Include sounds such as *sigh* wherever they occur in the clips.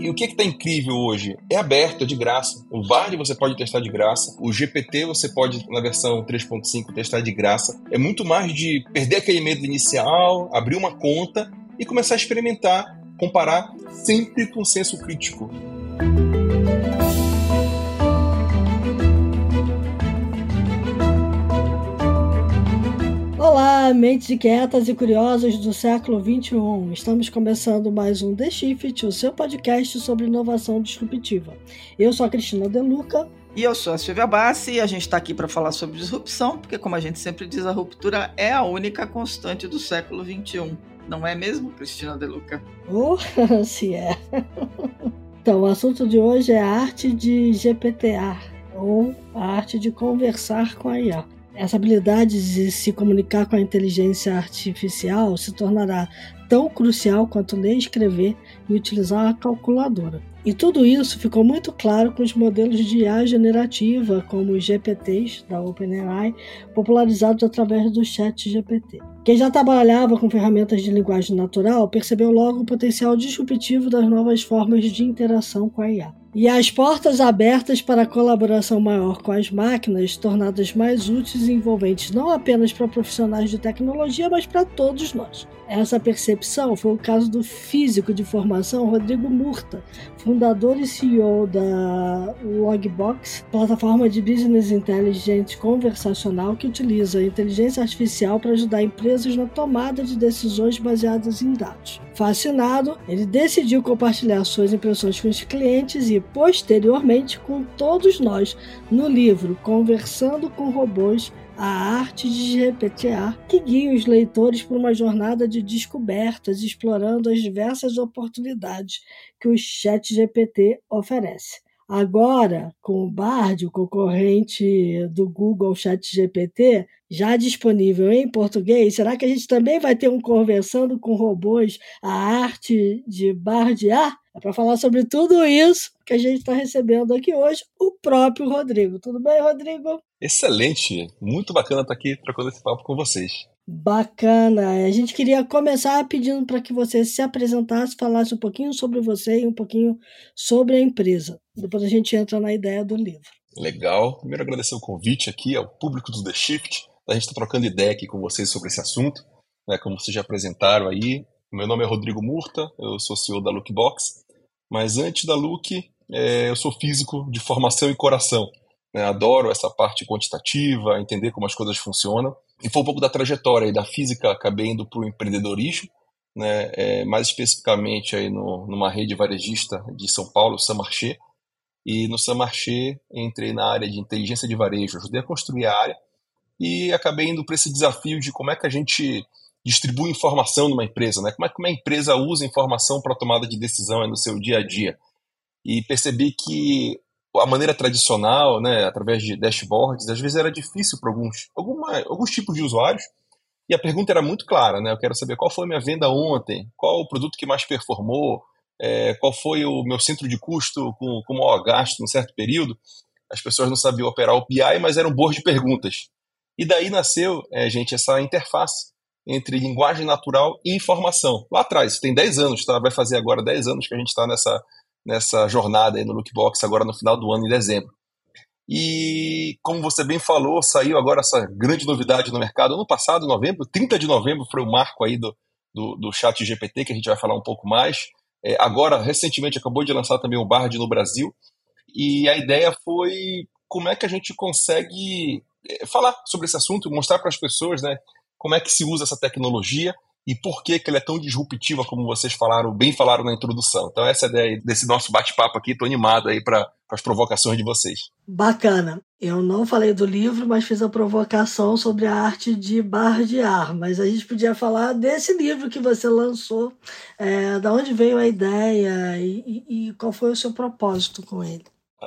E o que está incrível hoje? É aberto, é de graça. O Bard você pode testar de graça. O GPT você pode, na versão 3.5, testar de graça. É muito mais de perder aquele medo inicial, abrir uma conta e começar a experimentar, comparar sempre com senso crítico. Olá, mentes inquietas e curiosas do século XXI. Estamos começando mais um The Shift, o seu podcast sobre inovação disruptiva. Eu sou a Cristina Deluca. E eu sou a Silvia Bassi e a gente está aqui para falar sobre disrupção, porque, como a gente sempre diz, a ruptura é a única constante do século XXI. Não é mesmo, Cristina Deluca? Oh, *laughs* se é. Então, o assunto de hoje é a arte de GPTA, ou a arte de conversar com a IA. Essa habilidade de se comunicar com a inteligência artificial se tornará tão crucial quanto ler, escrever e utilizar a calculadora. E tudo isso ficou muito claro com os modelos de IA generativa, como os GPTs da OpenAI, popularizados através do Chat GPT. Quem já trabalhava com ferramentas de linguagem natural percebeu logo o potencial disruptivo das novas formas de interação com a IA. E as portas abertas para a colaboração maior com as máquinas, tornadas mais úteis e envolventes não apenas para profissionais de tecnologia, mas para todos nós. Essa percepção foi o caso do físico de formação Rodrigo Murta, fundador e CEO da Logbox, plataforma de business intelligence conversacional que utiliza a inteligência artificial para ajudar empresas na tomada de decisões baseadas em dados. Fascinado, ele decidiu compartilhar suas impressões com os clientes e, posteriormente, com todos nós no livro Conversando com Robôs a arte de GPTA, que guia os leitores por uma jornada de descobertas, explorando as diversas oportunidades que o Chat GPT oferece. Agora, com o Bard, o concorrente do Google Chat GPT, já disponível em português, será que a gente também vai ter um Conversando com Robôs, a arte de bardear? É para falar sobre tudo isso que a gente está recebendo aqui hoje o próprio Rodrigo. Tudo bem, Rodrigo? Excelente, muito bacana estar aqui trocando esse papo com vocês. Bacana. A gente queria começar pedindo para que você se apresentasse, falasse um pouquinho sobre você e um pouquinho sobre a empresa. Depois a gente entra na ideia do livro. Legal. Primeiro agradecer o convite aqui ao público do The Shift. A gente está trocando ideia aqui com vocês sobre esse assunto. Né, como vocês já apresentaram aí, meu nome é Rodrigo Murta, eu sou CEO da Lookbox. Mas antes da Look, é, eu sou físico de formação e coração. Né, adoro essa parte quantitativa, entender como as coisas funcionam. E foi um pouco da trajetória aí, da física, acabei indo para o empreendedorismo, né, é, mais especificamente aí no, numa rede varejista de São Paulo, Samarché. E no Samarché entrei na área de inteligência de varejo, ajudei a construir a área e acabei indo para esse desafio de como é que a gente distribui informação numa empresa, né? Como é que uma empresa usa informação para tomada de decisão no seu dia a dia? E percebi que a maneira tradicional, né, através de dashboards, às vezes era difícil para alguns, alguns tipos de usuários. E a pergunta era muito clara, né? Eu quero saber qual foi a minha venda ontem, qual o produto que mais performou, é, qual foi o meu centro de custo com, com maior gasto num certo período. As pessoas não sabiam operar o BI, mas era um boas de perguntas. E daí nasceu, é, gente, essa interface entre linguagem natural e informação. Lá atrás, tem 10 anos, tá? vai fazer agora 10 anos que a gente está nessa, nessa jornada aí no Lookbox, agora no final do ano, em dezembro. E como você bem falou, saiu agora essa grande novidade no mercado. Ano passado, novembro, 30 de novembro, foi o marco aí do, do, do chat GPT, que a gente vai falar um pouco mais. É, agora, recentemente, acabou de lançar também o Bard no Brasil. E a ideia foi como é que a gente consegue é, falar sobre esse assunto, mostrar para as pessoas né, como é que se usa essa tecnologia e por que, que ela é tão disruptiva, como vocês falaram, bem falaram na introdução. Então, essa é a ideia desse nosso bate-papo aqui. Estou animado aí para as provocações de vocês. Bacana. Eu não falei do livro, mas fiz a provocação sobre a arte de bardear. Mas a gente podia falar desse livro que você lançou, é, da onde veio a ideia e, e, e qual foi o seu propósito com ele.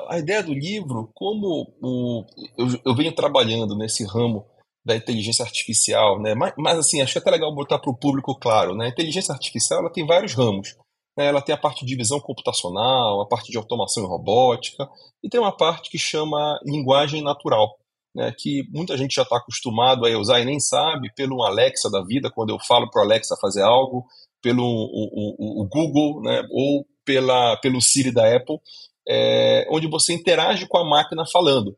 A ideia do livro, como o, eu, eu venho trabalhando nesse ramo da inteligência artificial, né? Mas, mas, assim, acho é até legal botar para o público claro, né? A inteligência artificial ela tem vários ramos. Né? Ela tem a parte de visão computacional, a parte de automação e robótica, e tem uma parte que chama linguagem natural, né? Que muita gente já está acostumado a usar e nem sabe pelo Alexa da vida, quando eu falo para o Alexa fazer algo, pelo o, o, o Google, né? Ou pela, pelo Siri da Apple, é, onde você interage com a máquina falando.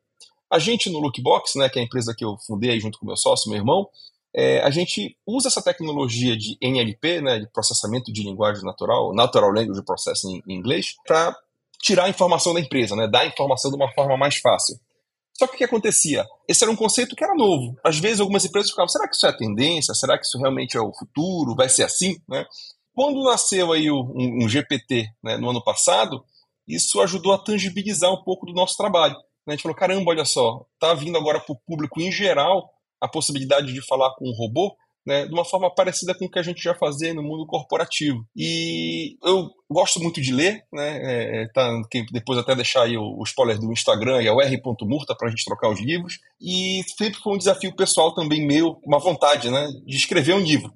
A gente no Lookbox, né, que é a empresa que eu fundei junto com meu sócio, meu irmão, é, a gente usa essa tecnologia de NLP, né, de processamento de linguagem natural, Natural Language Processing em inglês, para tirar a informação da empresa, né, dar a informação de uma forma mais fácil. Só que o que acontecia? Esse era um conceito que era novo. Às vezes algumas empresas ficavam, será que isso é a tendência? Será que isso realmente é o futuro? Vai ser assim? Né? Quando nasceu aí um, um GPT né, no ano passado, isso ajudou a tangibilizar um pouco do nosso trabalho. Né? A gente falou, caramba, olha só, está vindo agora para o público em geral a possibilidade de falar com um robô, né, de uma forma parecida com o que a gente já fazia no mundo corporativo. E eu gosto muito de ler, né, é, é tá, depois até deixar aí o, o spoiler do Instagram, é o r.murta para a gente trocar os livros, e sempre foi um desafio pessoal também meu, uma vontade né, de escrever um livro.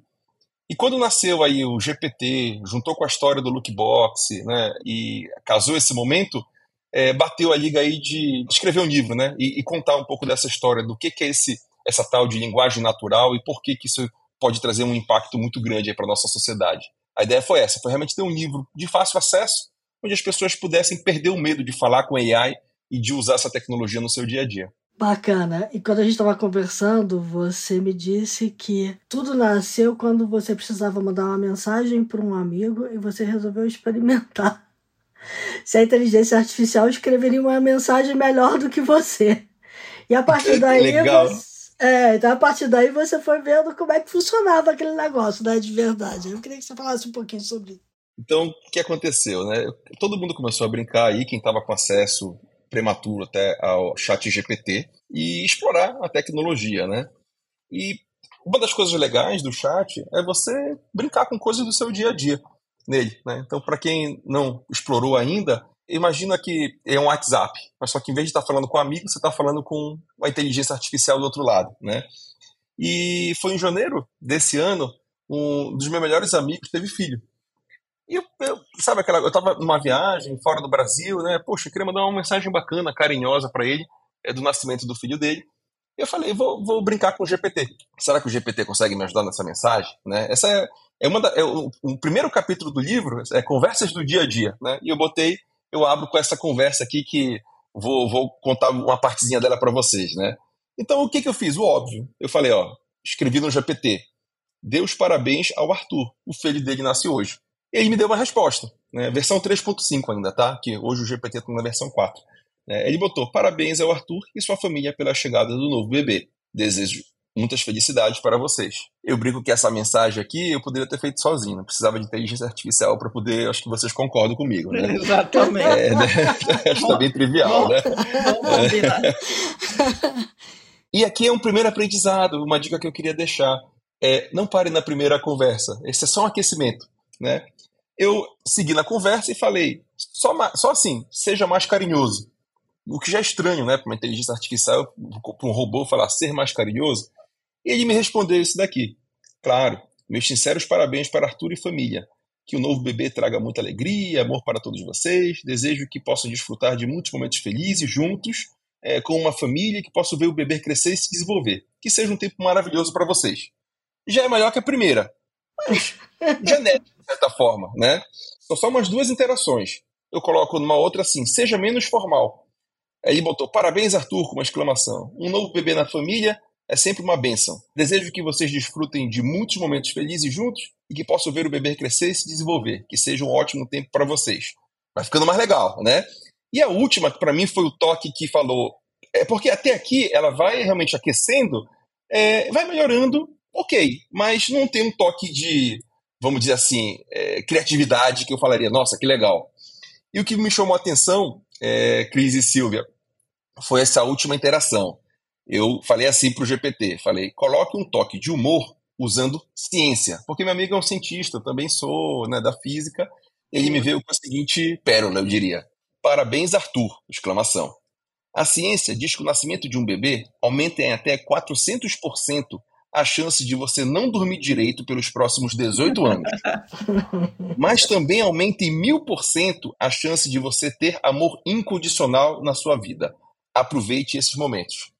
E quando nasceu aí o GPT, juntou com a história do Lookbox, né, e casou esse momento, é, bateu a liga aí de escrever um livro, né, e, e contar um pouco dessa história, do que, que é esse essa tal de linguagem natural e por que, que isso pode trazer um impacto muito grande para a nossa sociedade. A ideia foi essa, foi realmente ter um livro de fácil acesso, onde as pessoas pudessem perder o medo de falar com AI e de usar essa tecnologia no seu dia a dia. Bacana. E quando a gente estava conversando, você me disse que tudo nasceu quando você precisava mandar uma mensagem para um amigo e você resolveu *laughs* experimentar se a inteligência artificial escreveria uma mensagem melhor do que você. E a partir *laughs* daí você é, então a partir daí você foi vendo como é que funcionava aquele negócio, né, de verdade. Eu queria que você falasse um pouquinho sobre isso. Então, o que aconteceu, né? Todo mundo começou a brincar aí, quem estava com acesso prematuro até ao chat GPT, e explorar a tecnologia, né? E uma das coisas legais do chat é você brincar com coisas do seu dia a dia nele, né? Então, para quem não explorou ainda, imagina que é um WhatsApp, mas só que em vez de estar tá falando com um amigo, você está falando com a inteligência artificial do outro lado, né? E foi em janeiro desse ano, um dos meus melhores amigos teve filho. E eu, eu sabe aquela, eu numa viagem fora do Brasil, né? Poxa, eu queria mandar uma mensagem bacana, carinhosa para ele, é do nascimento do filho dele. E eu falei, vou, vou brincar com o GPT. Será que o GPT consegue me ajudar nessa mensagem? Né? Essa é, é uma da, é o, o primeiro capítulo do livro, é conversas do dia a dia, né? E eu botei eu abro com essa conversa aqui que vou, vou contar uma partezinha dela para vocês, né? Então, o que, que eu fiz? O óbvio. Eu falei, ó, escrevi no GPT, dê os parabéns ao Arthur, o filho dele nasce hoje. E ele me deu uma resposta, né? versão 3.5 ainda, tá? Que hoje o GPT está na versão 4. É, ele botou, parabéns ao Arthur e sua família pela chegada do novo bebê. Desejo muitas felicidades para vocês. Eu brinco que essa mensagem aqui eu poderia ter feito sozinho, não precisava de inteligência artificial para poder, acho que vocês concordam comigo, né? *laughs* Exatamente. É, né? *laughs* Acho que tá bem trivial, né? É. *laughs* E aqui é um primeiro aprendizado, uma dica que eu queria deixar. É, não pare na primeira conversa, esse é só um aquecimento, né? Eu segui na conversa e falei, só, só assim, seja mais carinhoso. O que já é estranho, né, para uma inteligência artificial, para um robô falar ser mais carinhoso, e ele me respondeu isso daqui. Claro, meus sinceros parabéns para Arthur e família. Que o novo bebê traga muita alegria, amor para todos vocês. Desejo que possam desfrutar de muitos momentos felizes juntos, é, com uma família, que possam ver o bebê crescer e se desenvolver. Que seja um tempo maravilhoso para vocês. Já é melhor que a primeira, mas *laughs* genérico, de certa forma, né? São só umas duas interações. Eu coloco numa outra assim, seja menos formal. Aí ele botou parabéns, Arthur, com uma exclamação. Um novo bebê na família é sempre uma benção. Desejo que vocês desfrutem de muitos momentos felizes juntos e que possam ver o bebê crescer e se desenvolver. Que seja um ótimo tempo para vocês. Vai ficando mais legal, né? E a última, que para mim foi o toque que falou. É porque até aqui ela vai realmente aquecendo, é, vai melhorando, ok, mas não tem um toque de, vamos dizer assim, é, criatividade que eu falaria, nossa, que legal. E o que me chamou a atenção, é, Cris e Silvia, foi essa última interação eu falei assim para o GPT, falei, coloque um toque de humor usando ciência, porque meu amigo é um cientista, também sou né, da física, ele me veio com a seguinte pérola, eu diria, parabéns Arthur, exclamação. A ciência diz que o nascimento de um bebê aumenta em até 400% a chance de você não dormir direito pelos próximos 18 anos. Mas também aumenta em mil por cento a chance de você ter amor incondicional na sua vida. Aproveite esses momentos.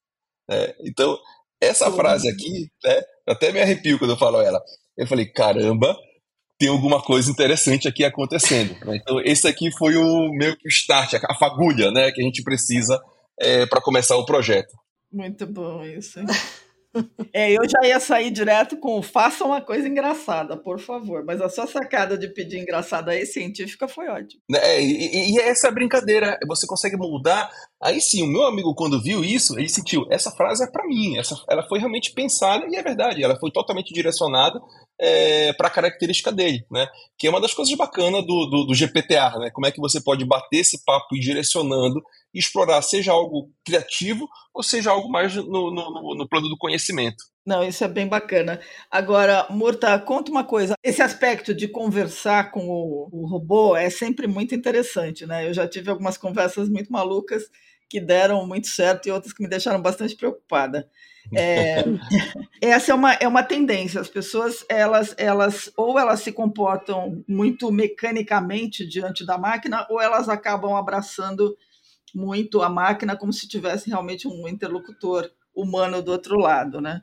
É, então, essa frase aqui, né, até me arrepio quando eu falo ela. Eu falei, caramba, tem alguma coisa interessante aqui acontecendo. Né? *laughs* Então, esse aqui foi o meio que o start, a fagulha né, que a gente precisa é, para começar o projeto. Muito bom isso. *laughs* É, eu já ia sair direto com faça uma coisa engraçada, por favor. Mas a sua sacada de pedir engraçada aí científica foi ótima. É, e, e essa é brincadeira, você consegue moldar. Aí sim, o meu amigo, quando viu isso, ele sentiu: essa frase é para mim. Essa, ela foi realmente pensada, e é verdade, ela foi totalmente direcionada é, para a característica dele, né? Que é uma das coisas bacanas do, do, do GPTA, né? Como é que você pode bater esse papo e direcionando e explorar, seja algo criativo ou seja algo mais no, no, no plano do conhecimento. Não, isso é bem bacana. Agora, Murta, conta uma coisa. Esse aspecto de conversar com o, o robô é sempre muito interessante, né? Eu já tive algumas conversas muito malucas que deram muito certo e outras que me deixaram bastante preocupada. É, *laughs* *laughs* essa é uma, é uma tendência. As pessoas, elas, elas, ou elas se comportam muito mecanicamente diante da máquina, ou elas acabam abraçando muito a máquina como se tivesse realmente um interlocutor humano do outro lado, né?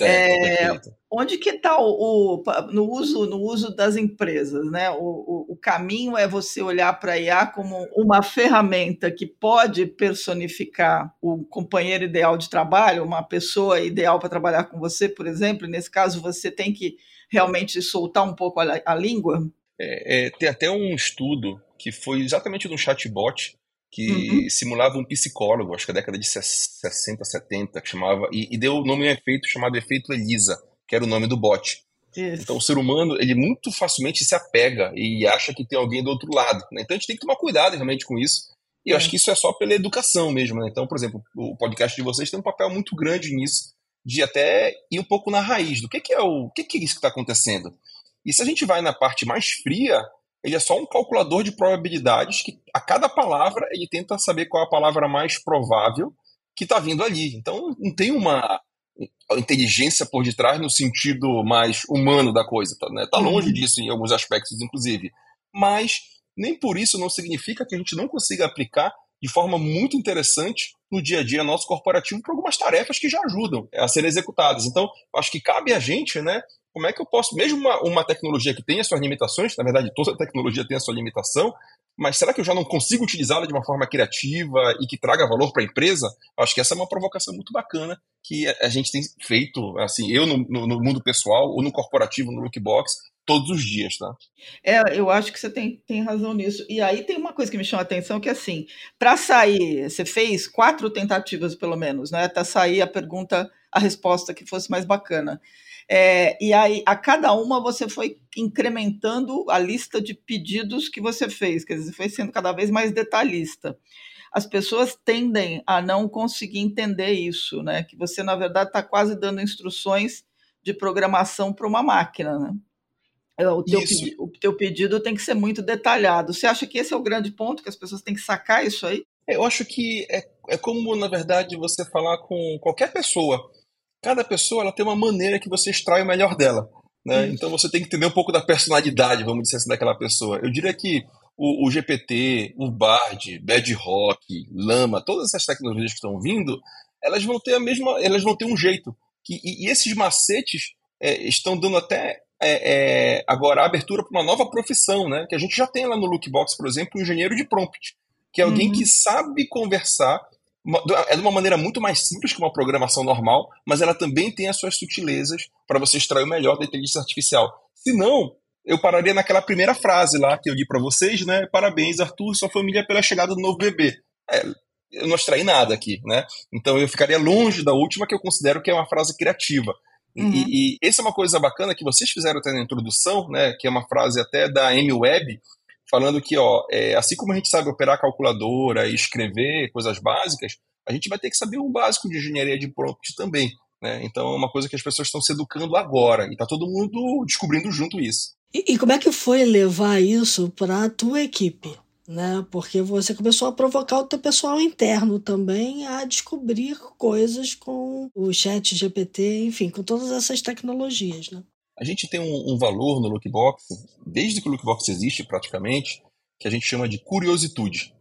É, onde que está o, o, no uso no uso das empresas, né? O, o, o caminho é você olhar para a IA como uma ferramenta que pode personificar o companheiro ideal de trabalho, uma pessoa ideal para trabalhar com você, por exemplo. nesse caso, você tem que realmente soltar um pouco a, a língua. É, é, tem até um estudo que foi exatamente no chatbot que uhum. simulava um psicólogo, acho que na década de 60, 70, que chamava, e, e deu o nome a um efeito chamado efeito Elisa, que era o nome do bot. Isso. Então o ser humano, ele muito facilmente se apega e acha que tem alguém do outro lado. Né? Então a gente tem que tomar cuidado realmente com isso. E é. eu acho que isso é só pela educação mesmo. Né? Então, por exemplo, o podcast de vocês tem um papel muito grande nisso, de até ir um pouco na raiz do que, que é o, o que, que é isso que está acontecendo. E se a gente vai na parte mais fria, ele é só um calculador de probabilidades que a cada palavra ele tenta saber qual é a palavra mais provável que está vindo ali. Então não tem uma inteligência por detrás no sentido mais humano da coisa, tá, né? tá longe uhum. disso em alguns aspectos, inclusive. Mas nem por isso não significa que a gente não consiga aplicar de forma muito interessante no dia a dia nosso corporativo para algumas tarefas que já ajudam a serem executadas. Então, acho que cabe a gente, né, como é que eu posso, mesmo uma, uma tecnologia que tenha suas limitações, na verdade toda tecnologia tem a sua limitação, mas será que eu já não consigo utilizá-la de uma forma criativa e que traga valor para a empresa? Acho que essa é uma provocação muito bacana que a gente tem feito, assim, eu no, no, no mundo pessoal ou no corporativo, no Lookbox, todos os dias, tá? É, eu acho que você tem, tem razão nisso. E aí tem uma coisa que me chama a atenção, que é assim, para sair, você fez quatro tentativas pelo menos, né? Até sair a pergunta, a resposta que fosse mais bacana. É, e aí, a cada uma você foi incrementando a lista de pedidos que você fez, quer dizer, foi sendo cada vez mais detalhista. As pessoas tendem a não conseguir entender isso, né? Que você, na verdade, está quase dando instruções de programação para uma máquina, né? É, o teu, pedido, o teu pedido tem que ser muito detalhado. Você acha que esse é o grande ponto, que as pessoas têm que sacar isso aí? Eu acho que é, é como, na verdade, você falar com qualquer pessoa cada pessoa ela tem uma maneira que você extrai o melhor dela. Né? Então você tem que entender um pouco da personalidade, vamos dizer assim, daquela pessoa. Eu diria que o, o GPT, o Bard, Bedrock, Lama, todas essas tecnologias que estão vindo, elas vão ter a mesma, elas vão ter um jeito. Que, e, e esses macetes é, estão dando até é, é, agora a abertura para uma nova profissão, né? Que a gente já tem lá no Lookbox, por exemplo, o engenheiro de prompt, que é alguém uhum. que sabe conversar é de uma maneira muito mais simples que uma programação normal, mas ela também tem as suas sutilezas para você extrair o melhor da inteligência artificial. Se não, eu pararia naquela primeira frase lá que eu li para vocês, né? Parabéns, Arthur, sua família pela chegada do novo bebê. É, eu não extraí nada aqui, né? Então eu ficaria longe da última que eu considero que é uma frase criativa. Uhum. E, e essa é uma coisa bacana que vocês fizeram até na introdução, né? Que é uma frase até da Amy Webb, falando que, ó, é, assim como a gente sabe operar calculadora e escrever coisas básicas, a gente vai ter que saber um básico de engenharia de prompt também. Né? Então é uma coisa que as pessoas estão se educando agora e está todo mundo descobrindo junto isso. E, e como é que foi levar isso para a tua equipe? Né? Porque você começou a provocar o teu pessoal interno também a descobrir coisas com o chat GPT, enfim, com todas essas tecnologias, né? A gente tem um, um valor no Lookbox, desde que o Lookbox existe praticamente, que a gente chama de curiosidade.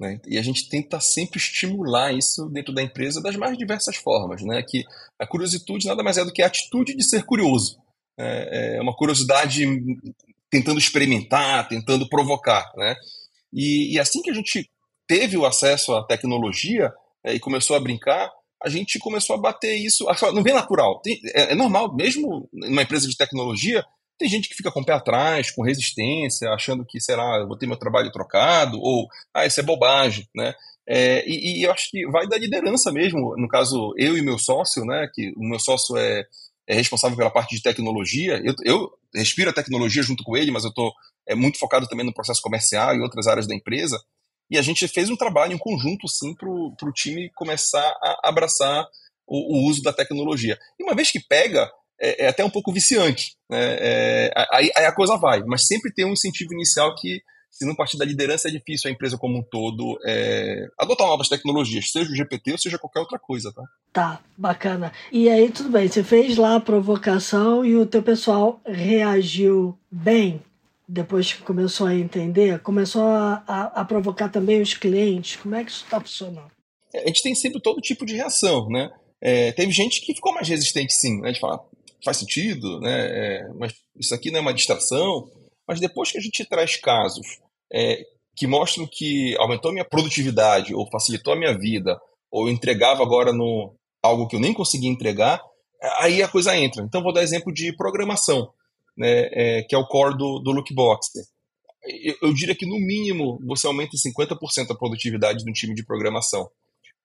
Né? E a gente tenta sempre estimular isso dentro da empresa das mais diversas formas. Né? Que a curiosidade nada mais é do que a atitude de ser curioso. é, é uma curiosidade tentando experimentar, tentando provocar, né? E, e, assim que a gente teve o acesso à tecnologia é, e começou a brincar, a gente começou a bater isso. Não vem natural. Tem, é, é, normal, mesmo numa empresa de tecnologia, tem gente que fica com o pé atrás, com resistência, achando que, será, eu vou ter meu trabalho trocado, ou, ah, isso é bobagem, né? É, e, e, eu acho que vai da liderança mesmo. No caso, eu e meu sócio, né? Que o meu sócio é, é responsável pela parte de tecnologia. Eu, eu respiro a tecnologia junto com ele, mas eu estou é, muito focado também no processo comercial e outras áreas da empresa. E a gente fez um trabalho em conjunto, sim, para o time começar a abraçar o, o, uso da tecnologia. E uma vez que pega, é, é até um pouco viciante. Né? É, aí, aí, a coisa vai, mas sempre tem um incentivo inicial que, se não partir da liderança, é difícil a empresa como um todo é, adotar novas tecnologias, seja o GPT ou seja qualquer outra coisa. Tá? tá, bacana. E aí, tudo bem, você fez lá a provocação e o teu pessoal reagiu bem? Depois que começou a entender, começou a, a, a provocar também os clientes. Como é que isso está funcionando? A gente tem sempre todo tipo de reação, né? É, teve gente que ficou mais resistente, sim, né? De falar, faz sentido, né? É, mas isso aqui não é uma distração. Mas depois que a gente traz casos é, que mostram que aumentou minha produtividade, ou facilitou a minha vida, ou entregava agora no algo que eu nem conseguia entregar, aí a coisa entra. Então vou dar exemplo de programação né, é, que é o core do, do Lookboxer. Eu, eu, diria que, no mínimo, você aumenta 50% a produtividade de um time de programação.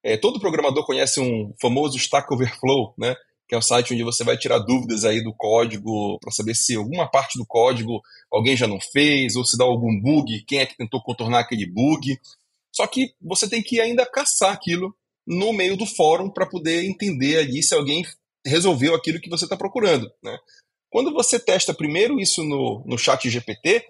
É, todo programador conhece um famoso Stack Overflow, né, que é o site onde você vai tirar dúvidas aí do código para saber se alguma parte do código alguém já não fez, ou se dá algum bug, quem é que tentou contornar aquele bug. Só que você tem que ainda caçar aquilo no meio do fórum para poder entender ali se alguém resolveu aquilo que você está procurando. Né? Quando você testa primeiro isso no, no chat GPT,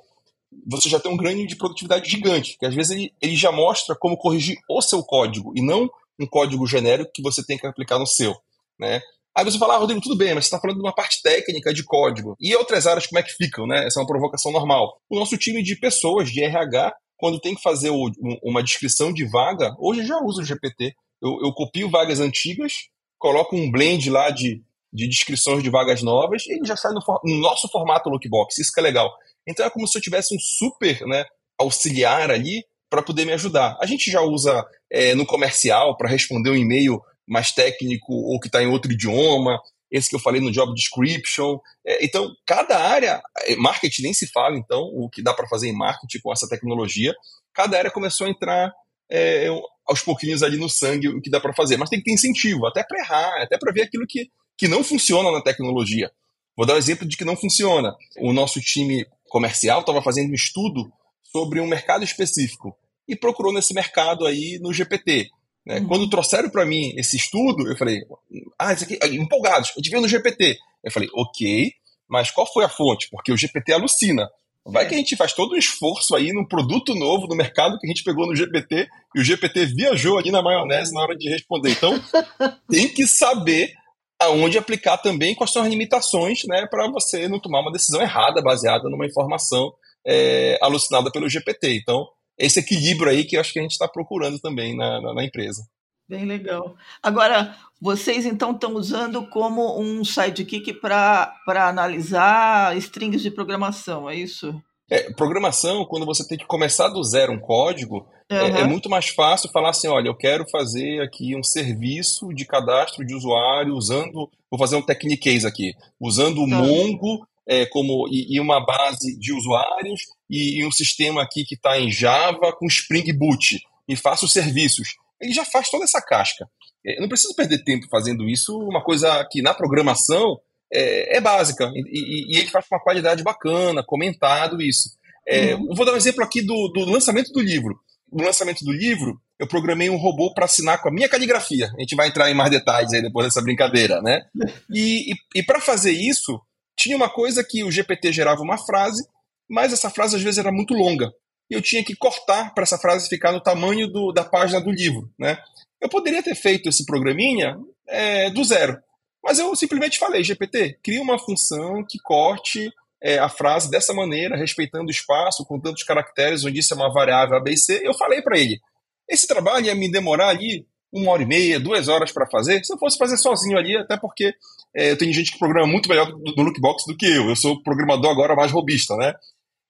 você já tem um ganho de produtividade gigante, que às vezes ele, ele já mostra como corrigir o seu código e não um código genérico que você tem que aplicar no seu. Né? Aí você fala, ah, Rodrigo, tudo bem, mas você está falando de uma parte técnica de código. E outras áreas, como é que ficam? Né? Essa é uma provocação normal. O nosso time de pessoas, de RH, quando tem que fazer o, uma descrição de vaga, hoje já usa o GPT. Eu, eu copio vagas antigas, coloco um blend lá de de descrições de vagas novas, e ele já sai no, no, nosso formato lookbox, isso que é legal. Então é como se eu tivesse um super né, auxiliar ali para poder me ajudar. A gente já usa é, no comercial para responder um e-mail mais técnico ou que está em outro idioma, esse que eu falei no job description. É, então, cada área, é, marketing nem se fala, então, o que dá para fazer em marketing com essa tecnologia, cada área começou a entrar é, aos pouquinhos ali no sangue o que dá para fazer. Mas tem que ter incentivo, até para errar, até para ver aquilo que que não funciona na tecnologia. Vou dar um exemplo de que não funciona. O nosso time comercial estava fazendo um estudo sobre um mercado específico e procurou nesse mercado aí no GPT. Né? Uhum. Quando trouxeram para mim esse estudo, eu falei, ah, isso aqui, empolgados, a gente viu no GPT. Eu falei, ok, mas qual foi a fonte? Porque o GPT alucina. Vai é. que a gente faz todo um esforço aí num produto novo no mercado que a gente pegou no GPT e o GPT viajou ali na maionese na hora de responder. Então, *laughs* tem que saber aonde aplicar também são as limitações, né, para você não tomar uma decisão errada baseada numa informação é, alucinada pelo GPT. Então, esse equilíbrio aí que eu acho que a gente está procurando também na, na, na, empresa. Bem legal. Agora, vocês então estão usando como um sidekick para analisar strings de programação, é isso? É, programação, quando você tem que começar do zero um código, uhum. é, é, muito mais fácil falar assim, olha, eu quero fazer aqui um serviço de cadastro de usuário usando, vou fazer um Technicase aqui, usando o uhum. Mongo é, como e, e, uma base de usuários e, e um sistema aqui que está em Java com Spring Boot e faço serviços. Ele já faz toda essa casca. É, eu não preciso perder tempo fazendo isso, uma coisa que na programação é, é básica e, e, ele faz com uma qualidade bacana, comentado isso. É, uhum. Vou dar um exemplo aqui do, do lançamento do livro. No lançamento do livro, eu programei um robô para assinar com a minha caligrafia. A gente vai entrar em mais detalhes aí depois dessa brincadeira, né? *laughs* E, e, e para fazer isso, tinha uma coisa que o GPT gerava uma frase, mas essa frase às vezes era muito longa. E eu tinha que cortar para essa frase ficar no tamanho do, da página do livro, né? Eu poderia ter feito esse programinha é, do zero. Mas eu simplesmente falei, GPT, cria uma função que corte é, a frase dessa maneira, respeitando o espaço, com tantos caracteres, onde isso é uma variável ABC. Eu falei para ele. Esse trabalho ia me demorar ali uma hora e meia, duas horas para fazer. Se eu fosse fazer sozinho ali, até porque é, eu tenho gente que programa muito melhor no Lookbox do que eu. Eu sou programador agora mais robista, né?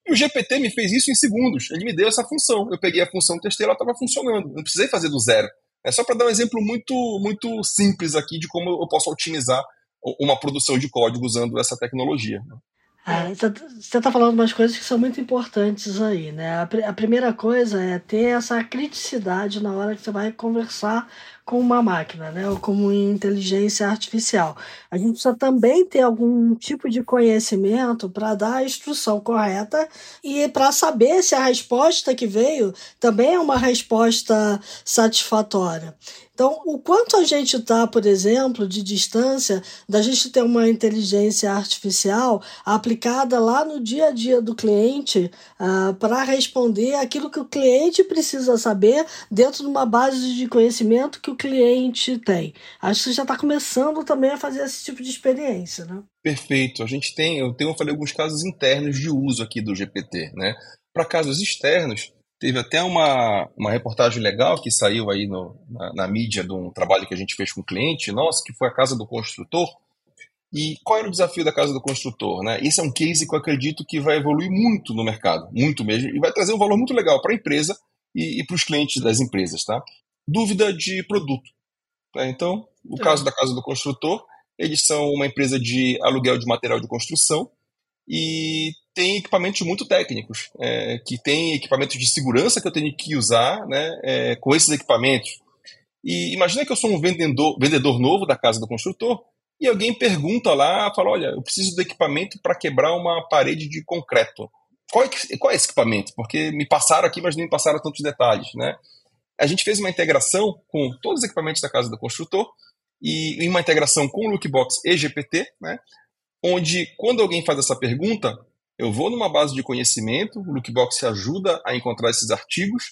E o GPT me fez isso em segundos. Ele me deu essa função. Eu peguei a função, testei, ela estava funcionando. Não precisei fazer do zero. É só para dar um exemplo muito, muito simples aqui de como eu posso otimizar uma produção de código usando essa tecnologia. É, você está falando umas coisas que são muito importantes aí, né? A, a, primeira coisa é ter essa criticidade na hora que você vai conversar com uma máquina, né? Ou com uma inteligência artificial. A gente precisa também ter algum tipo de conhecimento para dar a instrução correta e para saber se a resposta que veio também é uma resposta satisfatória. Então, o quanto a gente está, por exemplo, de distância da gente ter uma inteligência artificial aplicada lá no dia a dia do cliente uh, para responder aquilo que o cliente precisa saber dentro de uma base de conhecimento que o cliente tem. Acho que já está começando também a fazer esse tipo de experiência, né? Perfeito. A gente tem, eu tenho, eu falei alguns casos internos de uso aqui do GPT, né? Para casos externos, Teve até uma, uma reportagem legal que saiu aí no, na, na, mídia de um trabalho que a gente fez com um cliente nosso, que foi a Casa do Construtor. E qual era o desafio da Casa do Construtor? Né? Esse é um case que eu acredito que vai evoluir muito no mercado, muito mesmo, e vai trazer um valor muito legal para a empresa e, e para os clientes das empresas. Tá? Dúvida de produto. Tá? Então, o é. caso da Casa do Construtor, eles são uma empresa de aluguel de material de construção e tem equipamentos muito técnicos, é, que tem equipamentos de segurança que eu tenho que usar né, é, com esses equipamentos. E imagina que eu sou um vendedor, vendedor novo da casa do construtor e alguém pergunta lá, fala, olha, eu preciso do equipamento para quebrar uma parede de concreto. Qual é, qual é esse equipamento? Porque me passaram aqui, mas não me passaram tantos detalhes, né? A gente fez uma integração com todos os equipamentos da casa do construtor e uma integração com o Lookbox e GPT, né? Onde, quando alguém faz essa pergunta, eu vou numa base de conhecimento, o Lookbox ajuda a encontrar esses artigos,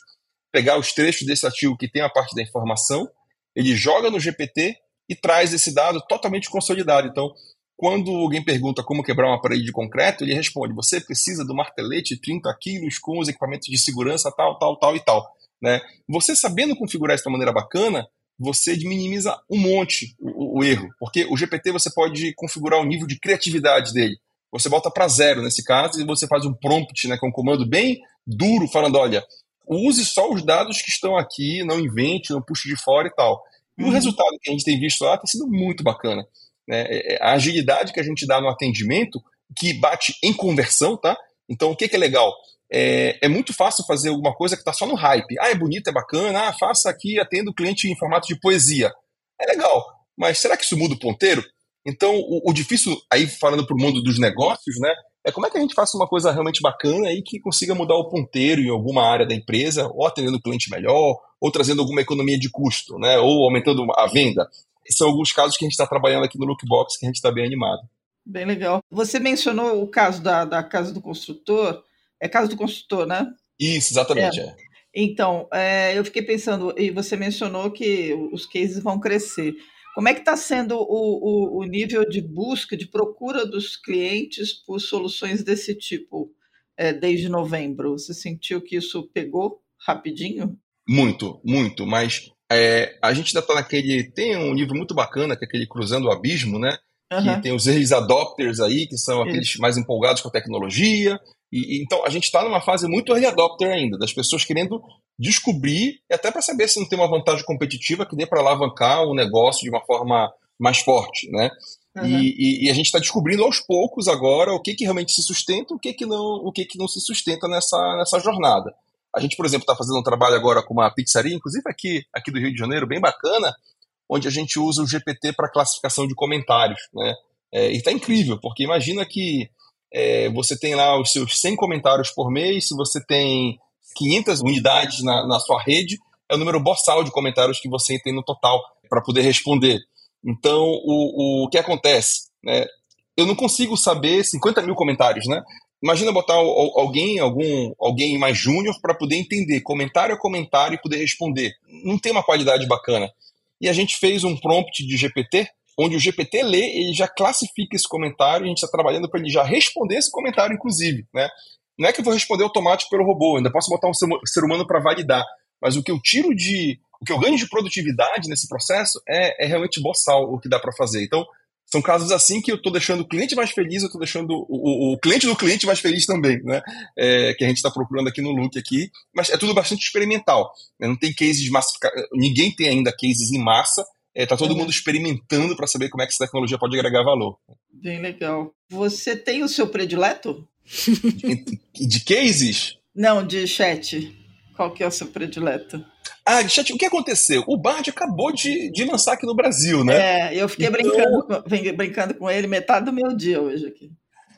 pegar os trechos desse artigo que tem a parte da informação, ele joga no GPT e traz esse dado totalmente consolidado. Então, quando alguém pergunta como quebrar uma parede de concreto, ele responde: você precisa do martelete 30 quilos com os equipamentos de segurança tal, tal, tal e tal. Né? Você sabendo configurar isso de uma maneira bacana, você minimiza um monte o, o, erro, porque o GPT você pode configurar o nível de criatividade dele você volta para zero nesse caso e você faz um prompt, né, com é um comando bem duro, falando, olha, use só os dados que estão aqui, não invente, não puxe de fora e tal. E uhum. o resultado que a gente tem visto lá tem sido muito bacana. Né? É, é, a agilidade que a gente dá no atendimento, que bate em conversão, tá? Então, o que, que é legal? É, é, muito fácil fazer alguma coisa que está só no hype. Ah, é bonito, é bacana, ah, faça aqui, atenda o cliente em formato de poesia. É legal, mas será que isso muda o ponteiro? Então, o, o difícil, aí falando para o mundo dos negócios, né, é como é que a gente faça uma coisa realmente bacana e que consiga mudar o ponteiro em alguma área da empresa, ou atendendo o cliente melhor, ou trazendo alguma economia de custo, né, ou aumentando a venda. São alguns casos que a gente está trabalhando aqui no Lookbox que a gente está bem animado. Bem legal. Você mencionou o caso da, da casa do construtor. É casa do construtor, né? Isso, exatamente. É. É. Então, é, eu fiquei pensando, e você mencionou que os cases vão crescer. Como é que está sendo o, o, o, nível de busca, de procura dos clientes por soluções desse tipo é, desde novembro? Você sentiu que isso pegou rapidinho? Muito, muito, mas é, a gente ainda está naquele. Tem um nível muito bacana, que é aquele Cruzando o Abismo, né? Uhum. Que tem os early adopters aí, que são aqueles isso. mais empolgados com a tecnologia. E, então a gente está numa fase muito early adopter ainda, das pessoas querendo descobrir, e até para saber se não tem uma vantagem competitiva que dê para alavancar o negócio de uma forma mais forte, né? Uhum. E, e, e, a gente está descobrindo aos poucos agora o que, que realmente se sustenta, o que, que não, o que, que não se sustenta nessa, nessa jornada. A gente, por exemplo, está fazendo um trabalho agora com uma pizzaria, inclusive aqui, aqui do Rio de Janeiro, bem bacana, onde a gente usa o GPT para classificação de comentários, né? É, e está incrível, porque imagina que é, você tem lá os seus 100 comentários por mês, se você tem 500 unidades na, na sua rede, é o número boçal de comentários que você tem no total para poder responder. Então, o, o que acontece? Né? Eu não consigo saber 50 mil comentários, né? Imagina botar alguém, algum, alguém mais júnior para poder entender comentário a comentário e poder responder. Não tem uma qualidade bacana. E a gente fez um prompt de GPT, onde o GPT lê, ele já classifica esse comentário, a gente está trabalhando para ele já responder esse comentário, inclusive, né? Não é que eu vou responder automático pelo robô, ainda posso botar um ser humano para validar. Mas o que eu tiro de o que eu ganho de produtividade nesse processo é, é realmente boçal o que dá para fazer. Então, são casos assim que eu estou deixando o cliente mais feliz, eu estou deixando o, o, cliente do cliente mais feliz também, né? É, que a gente está procurando aqui no Look aqui, mas é tudo bastante experimental. Né? Não tem cases de massificação, ninguém tem ainda cases em massa, está é, todo uhum. mundo experimentando para saber como é que essa tecnologia pode agregar valor. Bem legal. Você tem o seu predileto? De, de cases? Não, de chat. Qual que é o seu predileto? Ah, chat, o que aconteceu? O Bard acabou de, de lançar aqui no Brasil, né? É, eu fiquei então... brincando, brincando com ele metade do meu dia hoje aqui.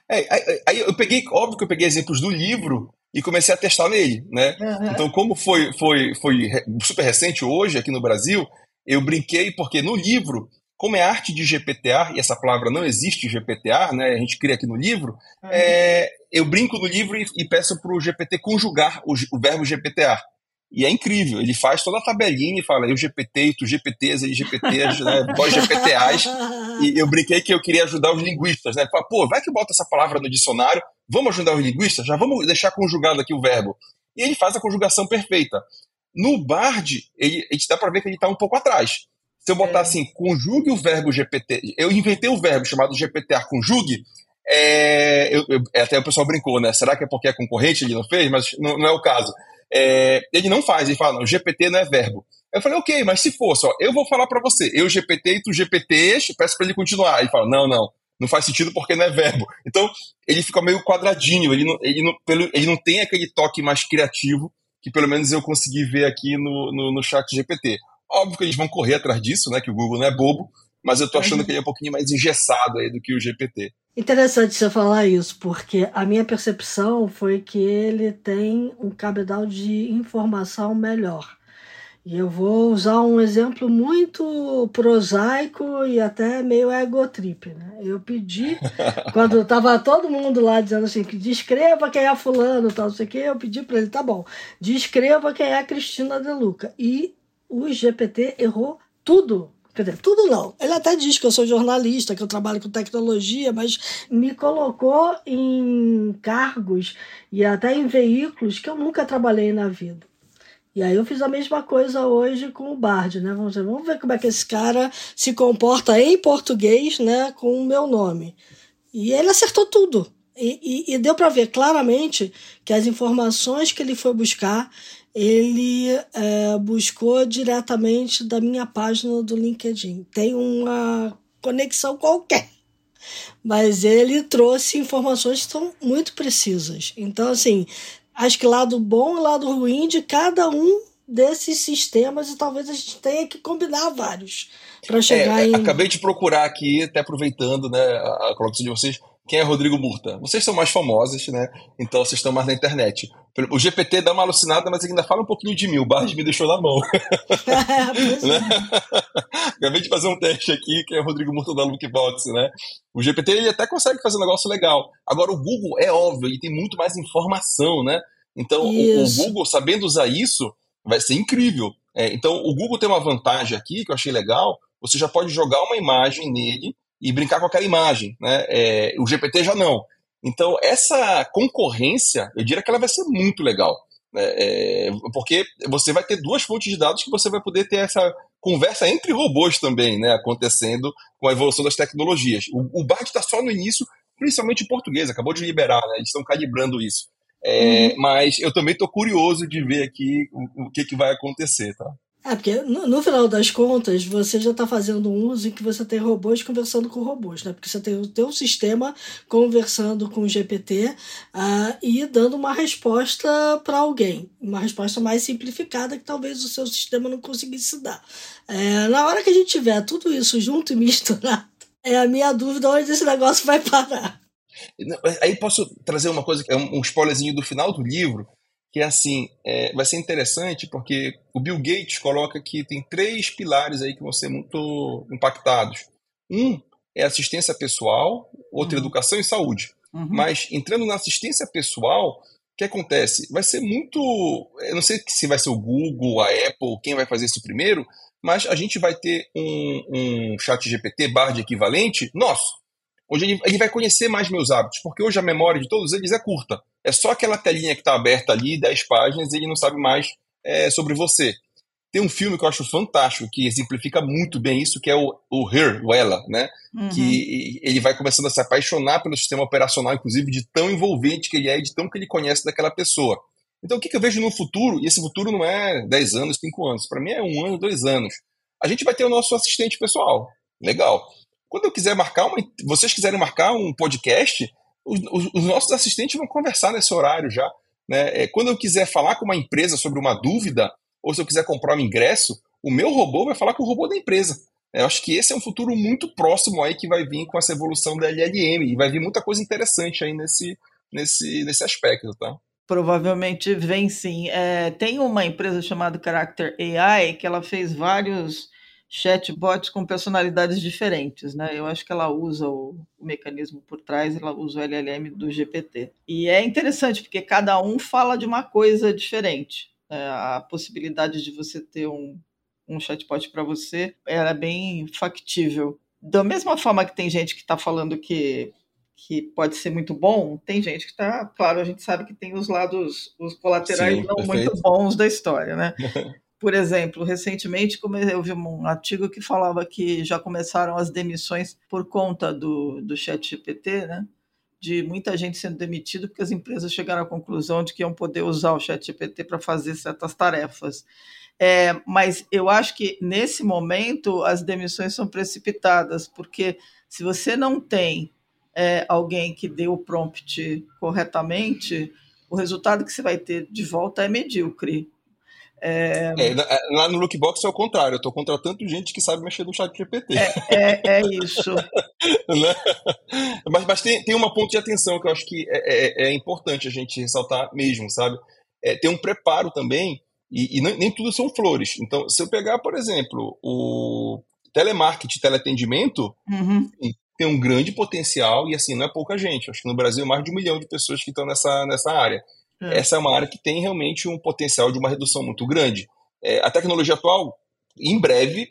É, aí, aí, eu peguei, óbvio que eu peguei exemplos do livro e comecei a testar nele, né? Uhum. Então, como foi, foi, foi super recente hoje aqui no Brasil, eu brinquei porque no livro, como é arte de GPTR, e essa palavra não existe GPTR, né? A gente cria aqui no livro, uhum. é, eu brinco no livro e, e peço para o GPT conjugar o, o verbo GPTR. E é incrível, ele faz toda a tabelinha e fala eu GPT, tu GPTs, ele GPTs, né, dois GPTAs. E eu brinquei que eu queria ajudar os linguistas, né? Fala, pô, vai que bota essa palavra no dicionário, vamos ajudar os linguistas? Já vamos deixar conjugado aqui o verbo. E ele faz a conjugação perfeita. No Bard, ele, a gente dá para ver que ele está um pouco atrás. Se eu botar é. assim, conjugue o verbo GPT, eu inventei um verbo chamado GPTR conjugue, é, eu, eu, até o pessoal brincou, né? Será que é porque é concorrente ele não fez? Mas não, não é o caso. É, ele não faz, ele fala, não, GPT não é verbo. Eu falei, ok, mas se fosse, ó, eu vou falar para você, eu GPT e tu GPT, peço para ele continuar. Ele fala, não, não, não faz sentido porque não é verbo. Então, ele fica meio quadradinho, ele não, ele não, ele não tem aquele toque mais criativo que pelo menos eu consegui ver aqui no, no, no chat GPT. Óbvio que eles vão correr atrás disso, né, que o Google não é bobo, mas eu tô achando que ele é um pouquinho mais engessado aí do que o GPT. Interessante você falar isso, porque a minha percepção foi que ele tem um cabedal de informação melhor. E eu vou usar um exemplo muito prosaico e até meio egotrip. Né? Eu pedi, *laughs* quando estava todo mundo lá dizendo assim, que descreva quem é fulano, tal, não sei o quê, eu pedi para ele, tá bom, descreva quem é a Cristina De Luca. E o GPT errou tudo. Quer dizer, tudo não. Ele até diz que eu sou jornalista, que eu trabalho com tecnologia, mas me colocou em cargos e até em veículos que eu nunca trabalhei na vida. E aí eu fiz a mesma coisa hoje com o Bard, né? Vamos ver, vamos ver como é que esse cara se comporta em português, né, com o meu nome. E ele acertou tudo. E, e, e deu para ver claramente que as informações que ele foi buscar ele é, buscou diretamente da minha página do LinkedIn. Tem uma conexão qualquer, mas ele trouxe informações que estão muito precisas. Então, assim, acho que lado bom e lado ruim de cada um desses sistemas e talvez a gente tenha que combinar vários para chegar é, em. Acabei de procurar aqui, até aproveitando né, a colocação de vocês, quem é Rodrigo Murta? Vocês são mais famosos, né? Então vocês estão mais na internet. O GPT dá uma alucinada, mas ainda fala um pouquinho de mim. O Bard me deixou na mão. *laughs* né? Acabei de fazer um teste aqui, que é o Rodrigo Murta da Lookbox, né? O GPT ele até consegue fazer um negócio legal. Agora, o Google é óbvio, ele tem muito mais informação, né? Então, o, o, Google, sabendo usar isso, vai ser incrível. É, então, o Google tem uma vantagem aqui que eu achei legal. Você já pode jogar uma imagem nele e brincar com aquela imagem. Né? É, o GPT já não. Então, essa concorrência, eu diria que ela vai ser muito legal. Né? É, porque você vai ter duas fontes de dados que você vai poder ter essa conversa entre robôs também, né, acontecendo com a evolução das tecnologias. O, o BART está só no início, principalmente em português, acabou de liberar, né, eles estão calibrando isso. É, uhum. Mas eu também estou curioso de ver aqui o, o que, que vai acontecer, tá? É, porque no, no, final das contas, você já está fazendo um uso em que você tem robôs conversando com robôs, né? Porque você tem o teu sistema conversando com o GPT uh, ah, e dando uma resposta para alguém. Uma resposta mais simplificada que talvez o seu sistema não conseguisse dar. É, na hora que a gente tiver tudo isso junto e misturado, é a minha dúvida onde esse negócio vai parar. Aí posso trazer uma coisa, é um spoilerzinho do final do livro, que é assim, é, vai ser interessante porque o Bill Gates coloca que tem três pilares aí que vão ser muito impactados. Um é assistência pessoal, outro uhum. educação e saúde. Uhum. Mas entrando na assistência pessoal, o que acontece? Vai ser muito. Eu não sei se vai ser o Google, a Apple, quem vai fazer isso primeiro, mas a gente vai ter um, um chat GPT Bard equivalente nosso onde ele, ele, vai conhecer mais meus hábitos, porque hoje a memória de todos eles é curta. É só aquela telinha que está aberta ali, 10 páginas, e ele não sabe mais é, sobre você. Tem um filme que eu acho fantástico, que exemplifica muito bem isso, que é o, o Her, o Ela, né? Uhum. Que ele vai começando a se apaixonar pelo sistema operacional, inclusive, de tão envolvente que ele é e de tão que ele conhece daquela pessoa. Então, o que, que eu vejo no futuro? E esse futuro não é 10 anos, 5 anos. Para mim é um ano, dois anos. A gente vai ter o nosso assistente pessoal. Legal. Quando eu quiser marcar uma, vocês quiserem marcar um podcast, os, os, os nossos assistentes vão conversar nesse horário já. Né? É, quando eu quiser falar com uma empresa sobre uma dúvida, ou se eu quiser comprar um ingresso, o meu robô vai falar com o robô da empresa. Eu acho que esse é um futuro muito próximo aí que vai vir com essa evolução da LLM e vai vir muita coisa interessante aí nesse, nesse, nesse aspecto, tá? Provavelmente vem sim. É, tem uma empresa chamada Character AI que ela fez vários chatbots com personalidades diferentes, né? Eu acho que ela usa o, o, mecanismo por trás, ela usa o LLM do GPT. E é interessante porque cada um fala de uma coisa diferente. Né? A possibilidade de você ter um, um chatbot para você era bem factível. Da mesma forma que tem gente que está falando que que pode ser muito bom, tem gente que está, claro, a gente sabe que tem os lados, os colaterais Sim, não perfeito. muito bons da história, né? *laughs* Por exemplo, recentemente eu vi um artigo que falava que já começaram as demissões por conta do, do chat GPT, né? de muita gente sendo demitido porque as empresas chegaram à conclusão de que iam poder usar o chat GPT para fazer certas tarefas. É, mas eu acho que nesse momento as demissões são precipitadas, porque se você não tem é, alguém que dê o prompt corretamente, o resultado que você vai ter de volta é medíocre. É... É, lá no Lookbox é o contrário, eu estou contratando gente que sabe mexer no chat GPT. É, é, é isso. *laughs* né? Mas, mas tem, tem uma ponto de atenção que eu acho que é, é, é importante a gente ressaltar mesmo, sabe? É, tem um preparo também, e, e nem, nem, tudo são flores. Então, se eu pegar, por exemplo, o telemarketing, teleatendimento, uhum. tem um grande potencial, e assim, não é pouca gente. Acho que no Brasil mais de um milhão de pessoas que estão nessa, nessa área. É. Essa é uma área que tem realmente um potencial de uma redução muito grande. É, a tecnologia atual, em breve,